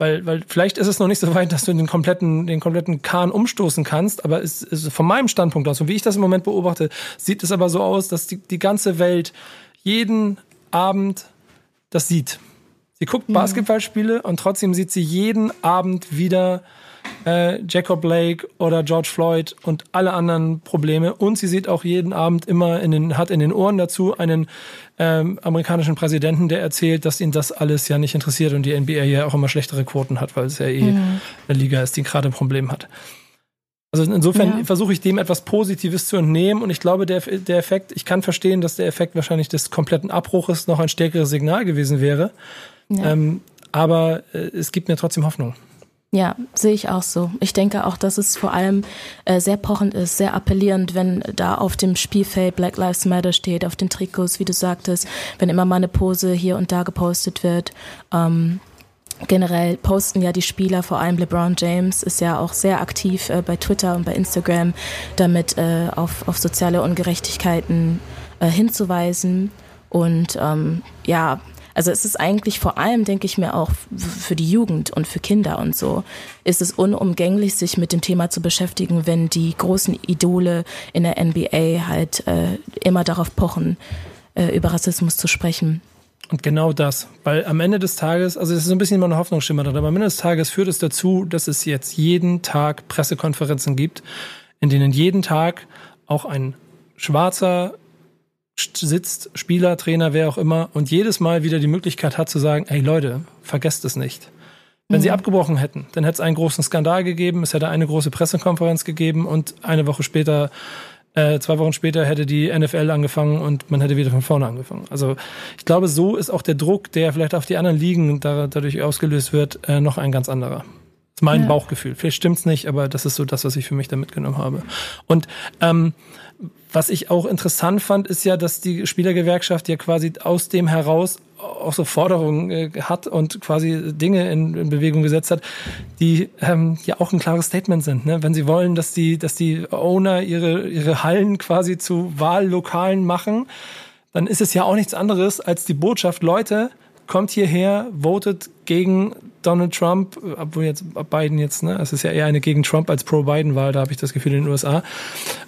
Weil, weil vielleicht ist es noch nicht so weit, dass du den kompletten, den kompletten Kahn umstoßen kannst, aber es ist von meinem Standpunkt aus, und wie ich das im Moment beobachte, sieht es aber so aus, dass die, die ganze Welt jeden Abend das sieht. Sie guckt mhm. Basketballspiele und trotzdem sieht sie jeden Abend wieder äh, Jacob Blake oder George Floyd und alle anderen Probleme. Und sie sieht auch jeden Abend immer in den, hat in den Ohren dazu einen ähm, amerikanischen Präsidenten, der erzählt, dass ihn das alles ja nicht interessiert und die NBA ja auch immer schlechtere Quoten hat, weil es ja eh mhm. eine Liga ist, die gerade ein Problem hat. Also insofern ja. versuche ich dem etwas Positives zu entnehmen und ich glaube, der, der Effekt, ich kann verstehen, dass der Effekt wahrscheinlich des kompletten Abbruches noch ein stärkeres Signal gewesen wäre. Ja. Ähm, aber äh, es gibt mir trotzdem Hoffnung.
Ja, sehe ich auch so. Ich denke auch, dass es vor allem äh, sehr pochend ist, sehr appellierend, wenn da auf dem Spielfeld Black Lives Matter steht, auf den Trikots, wie du sagtest, wenn immer mal eine Pose hier und da gepostet wird. Ähm, generell posten ja die Spieler, vor allem LeBron James ist ja auch sehr aktiv äh, bei Twitter und bei Instagram, damit äh, auf, auf soziale Ungerechtigkeiten äh, hinzuweisen. Und ähm, ja, also es ist eigentlich vor allem, denke ich mir auch für die Jugend und für Kinder und so, ist es unumgänglich, sich mit dem Thema zu beschäftigen, wenn die großen Idole in der NBA halt äh, immer darauf pochen, äh, über Rassismus zu sprechen.
Und genau das, weil am Ende des Tages, also es ist ein bisschen immer eine Hoffnungsschimmer drin, aber am Ende des Tages führt es dazu, dass es jetzt jeden Tag Pressekonferenzen gibt, in denen jeden Tag auch ein schwarzer sitzt, Spieler, Trainer, wer auch immer, und jedes Mal wieder die Möglichkeit hat zu sagen, hey Leute, vergesst es nicht. Wenn mhm. sie abgebrochen hätten, dann hätte es einen großen Skandal gegeben, es hätte eine große Pressekonferenz gegeben und eine Woche später, äh, zwei Wochen später hätte die NFL angefangen und man hätte wieder von vorne angefangen. Also ich glaube, so ist auch der Druck, der vielleicht auf die anderen Ligen dadurch ausgelöst wird, äh, noch ein ganz anderer. Das ist mein ja. Bauchgefühl. Vielleicht stimmt's nicht, aber das ist so das, was ich für mich da mitgenommen habe. Und ähm, was ich auch interessant fand, ist ja, dass die Spielergewerkschaft ja quasi aus dem heraus auch so Forderungen äh, hat und quasi Dinge in, in Bewegung gesetzt hat, die ähm, ja auch ein klares Statement sind. Ne? Wenn sie wollen, dass die, dass die Owner ihre, ihre Hallen quasi zu Wahllokalen machen, dann ist es ja auch nichts anderes als die Botschaft, Leute, kommt hierher, votet gegen Donald Trump, obwohl jetzt Biden jetzt, ne, es ist ja eher eine gegen Trump als pro Biden Wahl, da habe ich das Gefühl in den USA.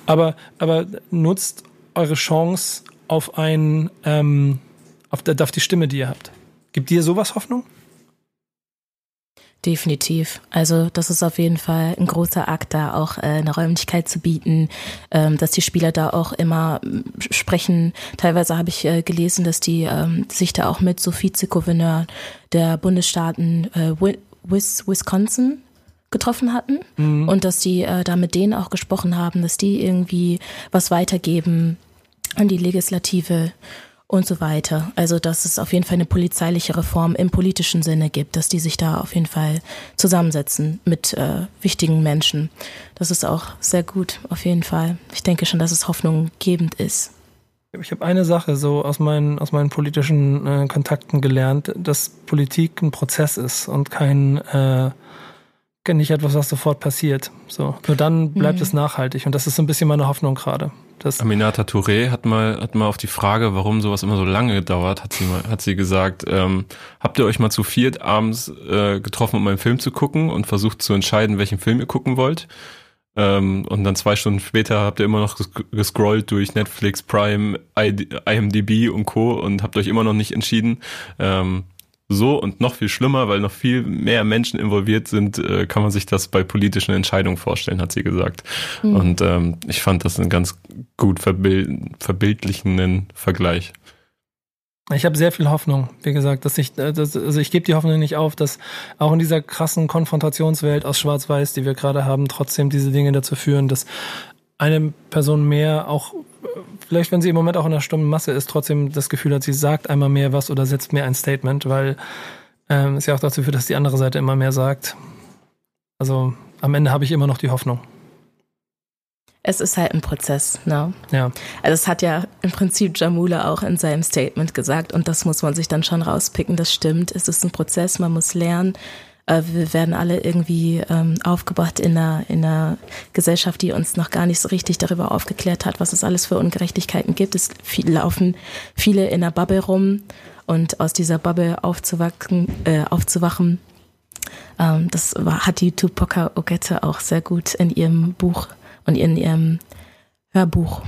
Aber, aber nutzt eure Chance auf ein, ähm, auf, auf die Stimme, die ihr habt. Gibt dir sowas Hoffnung?
Definitiv. Also das ist auf jeden Fall ein großer Akt, da auch äh, eine Räumlichkeit zu bieten, ähm, dass die Spieler da auch immer sprechen. Teilweise habe ich äh, gelesen, dass die ähm, sich da auch mit so Vizegouverneur der Bundesstaaten äh, Wisconsin getroffen hatten mhm. und dass die äh, da mit denen auch gesprochen haben, dass die irgendwie was weitergeben an die Legislative und so weiter. Also dass es auf jeden Fall eine polizeiliche Reform im politischen Sinne gibt, dass die sich da auf jeden Fall zusammensetzen mit äh, wichtigen Menschen. Das ist auch sehr gut, auf jeden Fall. Ich denke schon, dass es hoffnunggebend ist.
Ich habe eine Sache so aus meinen, aus meinen politischen äh, Kontakten gelernt, dass Politik ein Prozess ist und kein äh, nicht etwas, was sofort passiert. So, nur dann bleibt mhm. es nachhaltig und das ist so ein bisschen meine Hoffnung gerade.
Das Aminata Touré hat mal, hat mal auf die Frage, warum sowas immer so lange gedauert, hat sie mal, hat sie gesagt, ähm, habt ihr euch mal zu viert abends äh, getroffen, um einen Film zu gucken und versucht zu entscheiden, welchen Film ihr gucken wollt? Ähm, und dann zwei Stunden später habt ihr immer noch gescrollt durch Netflix, Prime, IMDb und Co. und habt euch immer noch nicht entschieden. Ähm, so und noch viel schlimmer, weil noch viel mehr Menschen involviert sind, äh, kann man sich das bei politischen Entscheidungen vorstellen, hat sie gesagt. Mhm. Und ähm, ich fand das einen ganz gut verbild verbildlichenden Vergleich.
Ich habe sehr viel Hoffnung, wie gesagt, dass ich, äh, dass, also ich gebe die Hoffnung nicht auf, dass auch in dieser krassen Konfrontationswelt aus Schwarz-Weiß, die wir gerade haben, trotzdem diese Dinge dazu führen, dass eine Person mehr auch vielleicht, wenn sie im Moment auch in einer stummen Masse ist, trotzdem das Gefühl hat, sie sagt einmal mehr was oder setzt mehr ein Statement, weil ähm, es ja auch dazu führt, dass die andere Seite immer mehr sagt. Also am Ende habe ich immer noch die Hoffnung.
Es ist halt ein Prozess, ne?
Ja.
Also es hat ja im Prinzip Jamula auch in seinem Statement gesagt und das muss man sich dann schon rauspicken, das stimmt. Es ist ein Prozess, man muss lernen, wir werden alle irgendwie ähm, aufgebracht in einer, in einer Gesellschaft, die uns noch gar nicht so richtig darüber aufgeklärt hat, was es alles für Ungerechtigkeiten gibt. Es viel, laufen viele in einer Bubble rum und aus dieser Bubble aufzuwachen, äh, aufzuwachen, ähm, das war, hat die Tupoka Ogette auch sehr gut in ihrem Buch und in ihrem Hörbuch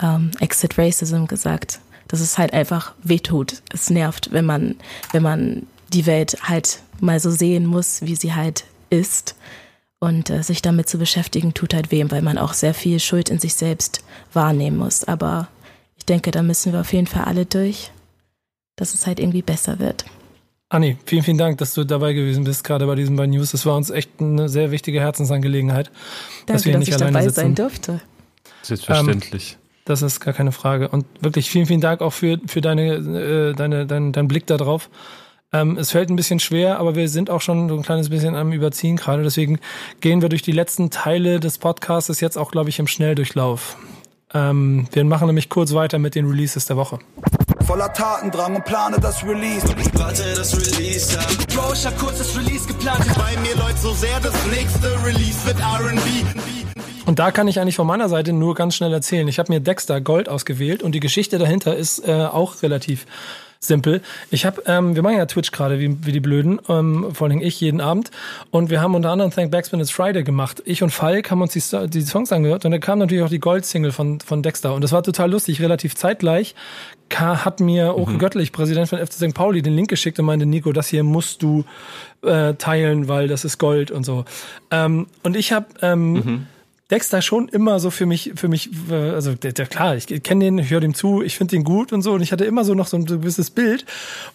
ähm, Exit Racism gesagt, dass es halt einfach wehtut. Es nervt, wenn man, wenn man die Welt halt mal so sehen muss, wie sie halt ist. Und äh, sich damit zu beschäftigen, tut halt wem, weil man auch sehr viel Schuld in sich selbst wahrnehmen muss. Aber ich denke, da müssen wir auf jeden Fall alle durch, dass es halt irgendwie besser wird.
Anni, vielen, vielen Dank, dass du dabei gewesen bist, gerade bei diesen beiden News. Das war uns echt eine sehr wichtige Herzensangelegenheit.
Danke, dass, wir dass nicht ich dabei sitzen. sein durfte.
Selbstverständlich. Ähm,
das ist gar keine Frage. Und wirklich vielen, vielen Dank auch für, für deine, äh, deine, dein, dein Blick darauf. Ähm, es fällt ein bisschen schwer, aber wir sind auch schon so ein kleines bisschen am Überziehen gerade. Deswegen gehen wir durch die letzten Teile des Podcasts jetzt auch, glaube ich, im Schnelldurchlauf. Ähm, wir machen nämlich kurz weiter mit den Releases der Woche.
Voller Tatendrang und plane das Release. Warte, das Release ab. Bro, ich hab kurz das Release geplant. Bei mir läuft so sehr, das nächste Release wird R&B.
Und da kann ich eigentlich von meiner Seite nur ganz schnell erzählen. Ich habe mir Dexter Gold ausgewählt und die Geschichte dahinter ist äh, auch relativ simpel. Ich habe, ähm, wir machen ja Twitch gerade wie, wie die Blöden, ähm, vor allem ich jeden Abend. Und wir haben unter anderem Thank Backspin It's Friday gemacht. Ich und Falk haben uns die, die Songs angehört und da kam natürlich auch die Gold-Single von, von Dexter. Und das war total lustig, relativ zeitgleich hat mir Oke mhm. Göttlich, Präsident von FC St. Pauli, den Link geschickt und meinte, Nico, das hier musst du äh, teilen, weil das ist Gold und so. Ähm, und ich habe ähm, mhm Dexter schon immer so für mich, für mich, äh, also der, der klar, ich kenne den, ich höre dem zu, ich finde den gut und so und ich hatte immer so noch so ein gewisses Bild.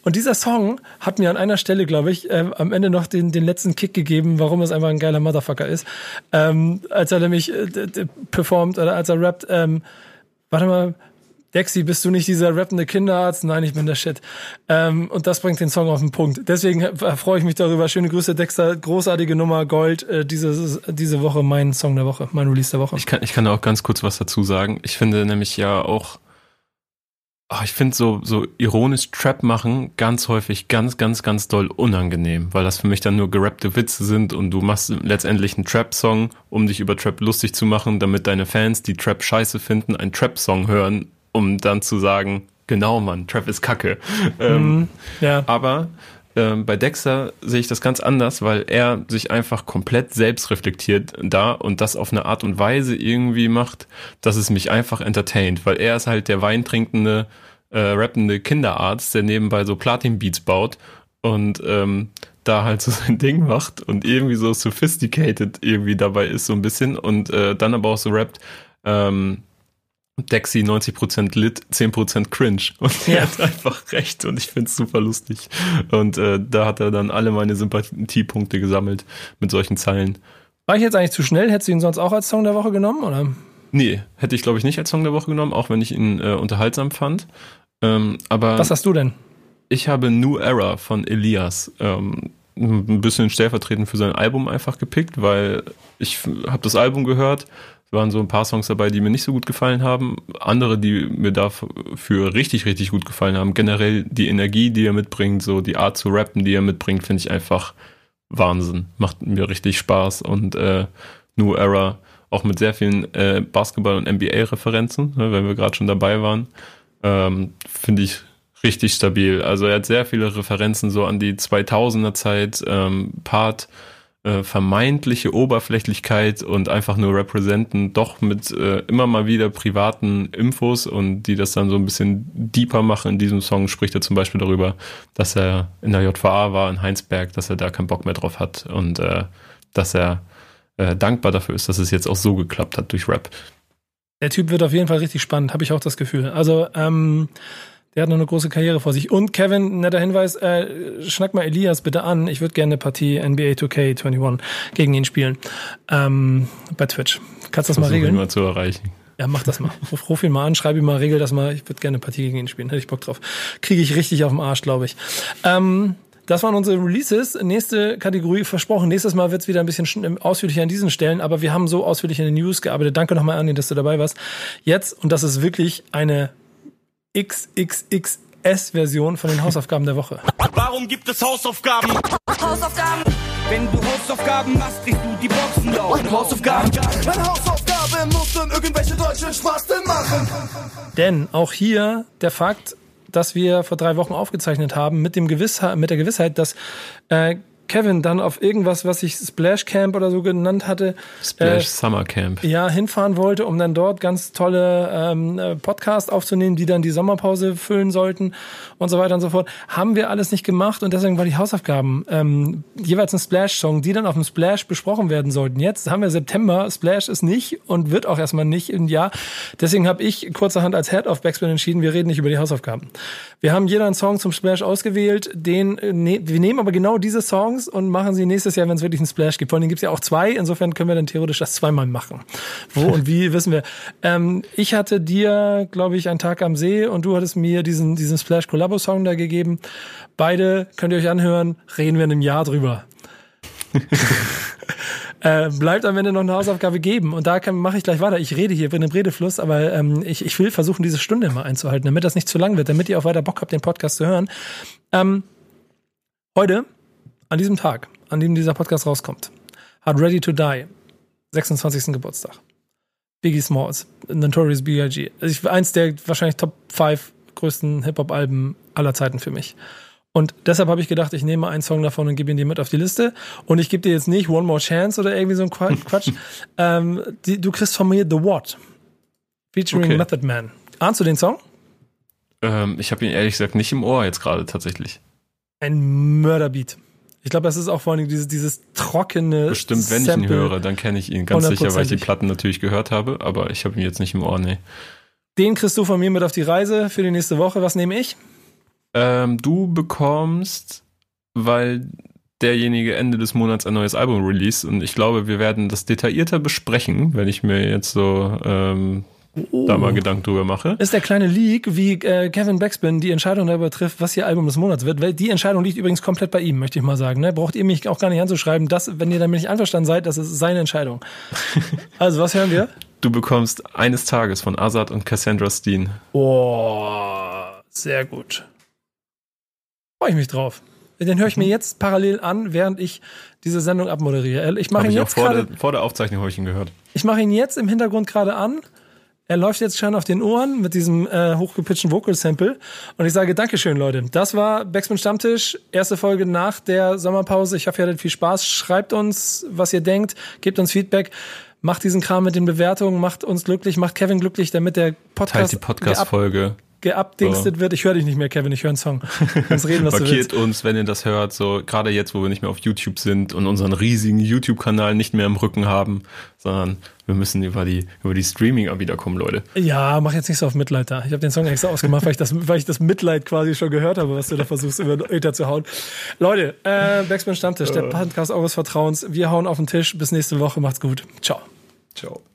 Und dieser Song hat mir an einer Stelle, glaube ich, äh, am Ende noch den, den letzten Kick gegeben, warum es einfach ein geiler Motherfucker ist. Ähm, als er nämlich äh, performt oder als er rappt, ähm, warte mal, Dexy, bist du nicht dieser rappende Kinderarzt? Nein, ich bin der Shit. Ähm, und das bringt den Song auf den Punkt. Deswegen freue ich mich darüber. Schöne Grüße, Dexter. Großartige Nummer, Gold. Äh, diese, diese Woche mein Song der Woche, mein Release der Woche.
Ich kann, ich kann da auch ganz kurz was dazu sagen. Ich finde nämlich ja auch, oh, ich finde so, so ironisch Trap machen ganz häufig ganz, ganz, ganz doll unangenehm, weil das für mich dann nur gerappte Witze sind und du machst letztendlich einen Trap-Song, um dich über Trap lustig zu machen, damit deine Fans, die Trap scheiße finden, einen Trap-Song hören um dann zu sagen, genau, Mann, Trap ist Kacke. Ähm,
Mhm, ja.
Aber ähm, bei Dexter sehe ich das ganz anders, weil er sich einfach komplett selbst reflektiert da und das auf eine Art und Weise irgendwie macht, dass es mich einfach entertaint, weil er ist halt der weintrinkende, äh, rappende Kinderarzt, der nebenbei so Platin-Beats baut und ähm, da halt so sein Ding macht und irgendwie so sophisticated irgendwie dabei ist so ein bisschen und äh, dann aber auch so rappt, ähm, Dexy 90% Lit, 10% Cringe. Und er
Ja.
hat einfach recht und ich find's super lustig. Und äh, da hat er dann alle meine Sympathiepunkte gesammelt mit solchen Zeilen.
War ich jetzt eigentlich zu schnell? Hättest du ihn sonst auch als Song der Woche genommen? Oder?
Nee, hätte ich glaube ich nicht als Song der Woche genommen, auch wenn ich ihn äh, unterhaltsam fand. Ähm, aber
Was hast du denn?
ich habe New Era von Elias ähm, ein bisschen stellvertretend für sein Album einfach gepickt, weil ich habe das Album gehört. Es waren so ein paar Songs dabei, die mir nicht so gut gefallen haben. Andere, die mir dafür richtig, richtig gut gefallen haben. Generell die Energie, die er mitbringt, so die Art zu rappen, die er mitbringt, finde ich einfach Wahnsinn. Macht mir richtig Spaß. Und äh, New Era auch mit sehr vielen äh, Basketball- und NBA-Referenzen, ne, wenn wir gerade schon dabei waren, ähm, finde ich richtig stabil. Also er hat sehr viele Referenzen so an die 2000er Zeit, ähm, Part äh, vermeintliche Oberflächlichkeit und einfach nur representen, doch mit äh, immer mal wieder privaten Infos und die das dann so ein bisschen deeper machen. In diesem Song spricht er zum Beispiel darüber, dass er in der JVA war in Heinsberg, dass er da keinen Bock mehr drauf hat und äh, dass er äh, dankbar dafür ist, dass es jetzt auch so geklappt hat durch Rap.
Der Typ wird auf jeden Fall richtig spannend, habe ich auch das Gefühl. Also, ähm, der hat noch eine große Karriere vor sich. Und Kevin, netter Hinweis, äh, schnack mal Elias bitte an. Ich würde gerne eine Partie NBA 2K21 gegen ihn spielen. Ähm, bei Twitch. Kannst du das mal regeln?
wir zu erreichen.
Ja, mach das mal. Ruf, ruf ihn mal an, schreib ihm mal, regel das mal. Ich würde gerne eine Partie gegen ihn spielen. Hätte ich Bock drauf. Kriege ich richtig auf den Arsch, glaube ich. Ähm, das waren unsere Releases. Nächste Kategorie versprochen. Nächstes Mal wird's wieder ein bisschen ausführlicher an diesen Stellen, aber wir haben so ausführlich in den News gearbeitet. Danke nochmal, Andi, dass du dabei warst. Jetzt, und das ist wirklich eine XXXS-Version von den Hausaufgaben der Woche.
Warum gibt es Hausaufgaben?
Hausaufgaben,
Wenn du Hausaufgaben machst, kriegst du die Boxen laut. Hausaufgaben.
meine Hausaufgabe muss dann irgendwelche deutschen Spasten machen.
Denn auch hier der Fakt, dass wir vor drei Wochen aufgezeichnet haben, mit, dem Gewissheit, mit der Gewissheit, dass äh, Kevin dann auf irgendwas, was ich Splash Camp oder so genannt hatte,
Splash
äh,
Summer Camp.
ja, hinfahren wollte, um dann dort ganz tolle ähm, äh, Podcasts aufzunehmen, die dann die Sommerpause füllen sollten und so weiter und so fort. Haben wir alles nicht gemacht und deswegen war die Hausaufgaben ähm, jeweils ein Splash-Song, die dann auf dem Splash besprochen werden sollten. Jetzt haben wir September, Splash ist nicht und wird auch erstmal nicht im Jahr. Deswegen habe ich kurzerhand als Head of Backspin entschieden, wir reden nicht über die Hausaufgaben. Wir haben jeder einen Song zum Splash ausgewählt, den äh, ne, wir nehmen aber genau diese Songs und machen sie nächstes Jahr, wenn es wirklich einen Splash gibt. Vor allem gibt es ja auch zwei, insofern können wir dann theoretisch das zweimal machen. Wo und wie wissen wir. Ähm, ich hatte dir, glaube ich, einen Tag am See und du hattest mir diesen, diesen Splash Collabo Song da gegeben. Beide könnt ihr euch anhören, reden wir in einem Jahr drüber. Äh, bleibt am Ende noch eine Hausaufgabe geben. Und da mache ich gleich weiter. Ich rede hier, bin im Redefluss, aber ähm, ich, ich will versuchen, diese Stunde immer einzuhalten, damit das nicht zu lang wird, damit ihr auch weiter Bock habt, den Podcast zu hören. Ähm, heute, an diesem Tag, an dem dieser Podcast rauskommt, hat Ready to Die 26. Geburtstag. Biggie Smalls, Notorious B.I.G. Also eins der wahrscheinlich Top 5 größten Hip-Hop-Alben aller Zeiten für mich. Und deshalb habe ich gedacht, ich nehme einen Song davon und gebe ihn dir mit auf die Liste. Und ich gebe dir jetzt nicht One More Chance oder irgendwie so ein Qua- Quatsch. ähm, die, du kriegst von mir The What. Featuring
Okay.
Method Man. Ahnst du den Song?
Ähm, ich habe ihn ehrlich gesagt nicht im Ohr jetzt gerade tatsächlich.
Ein Mörderbeat. Ich glaube, das ist auch vor allem dieses, dieses trockene.
Bestimmt, wenn ich ihn
Sample.
höre, dann kenne ich ihn ganz sicher, weil ich die. Platten natürlich gehört habe, aber ich habe ihn jetzt nicht im Ohr, nee.
Den kriegst du von mir mit auf die Reise für die nächste Woche. Was nehme ich?
Ähm, du bekommst, weil derjenige Ende des Monats ein neues Album release und ich glaube, wir werden das detaillierter besprechen, wenn ich mir jetzt so ähm, da mal Gedanken drüber mache.
ist der kleine Leak, wie äh, Kevin Backspin die Entscheidung darüber trifft, was ihr Album des Monats wird. Weil die Entscheidung liegt übrigens komplett bei ihm, möchte ich mal sagen. Ne? Braucht ihr mich auch gar nicht anzuschreiben, dass, wenn ihr damit nicht einverstanden seid, das ist seine Entscheidung. also, was hören wir?
Du bekommst eines Tages von Azad und Cassandra Steen.
Oh, sehr gut. Freue ich mich drauf. Den höre ich mir jetzt parallel an, während ich diese Sendung abmoderiere. Ich mache ihn
ich
jetzt
vor
gerade.
der, vor der Aufzeichnung habe ich ihn gehört.
Ich mache ihn jetzt im Hintergrund gerade an. Er läuft jetzt schon auf den Ohren mit diesem äh, hochgepitchten Vocal-Sample. Und ich sage Dankeschön, Leute. Das war Backspin Stammtisch, erste Folge nach der Sommerpause. Ich hoffe, ihr hattet viel Spaß. Schreibt uns, was ihr denkt. Gebt uns Feedback. Macht diesen Kram mit den Bewertungen, macht uns glücklich, macht Kevin glücklich, damit der Podcast,
Teilt die Podcast-Folge
geupdingstet
So.
wird. Ich höre dich nicht mehr, Kevin, ich höre einen Song. Sonst reden, was
Markiert uns, wenn ihr das hört, so gerade jetzt, wo wir nicht mehr auf YouTube sind und unseren riesigen YouTube-Kanal nicht mehr im Rücken haben, sondern wir müssen über die über die Streaming-Anbieter kommen, Leute.
Ja, mach jetzt nicht so auf Mitleid da. Ich habe den Song extra ausgemacht, weil ich, das, weil ich das Mitleid quasi schon gehört habe, was du da versuchst, über Äther zu hauen. Leute, äh, Backspin Stammtisch, der Podcast eures Vertrauens. Wir hauen auf den Tisch. Bis nächste Woche. Macht's gut. Ciao.
Ciao.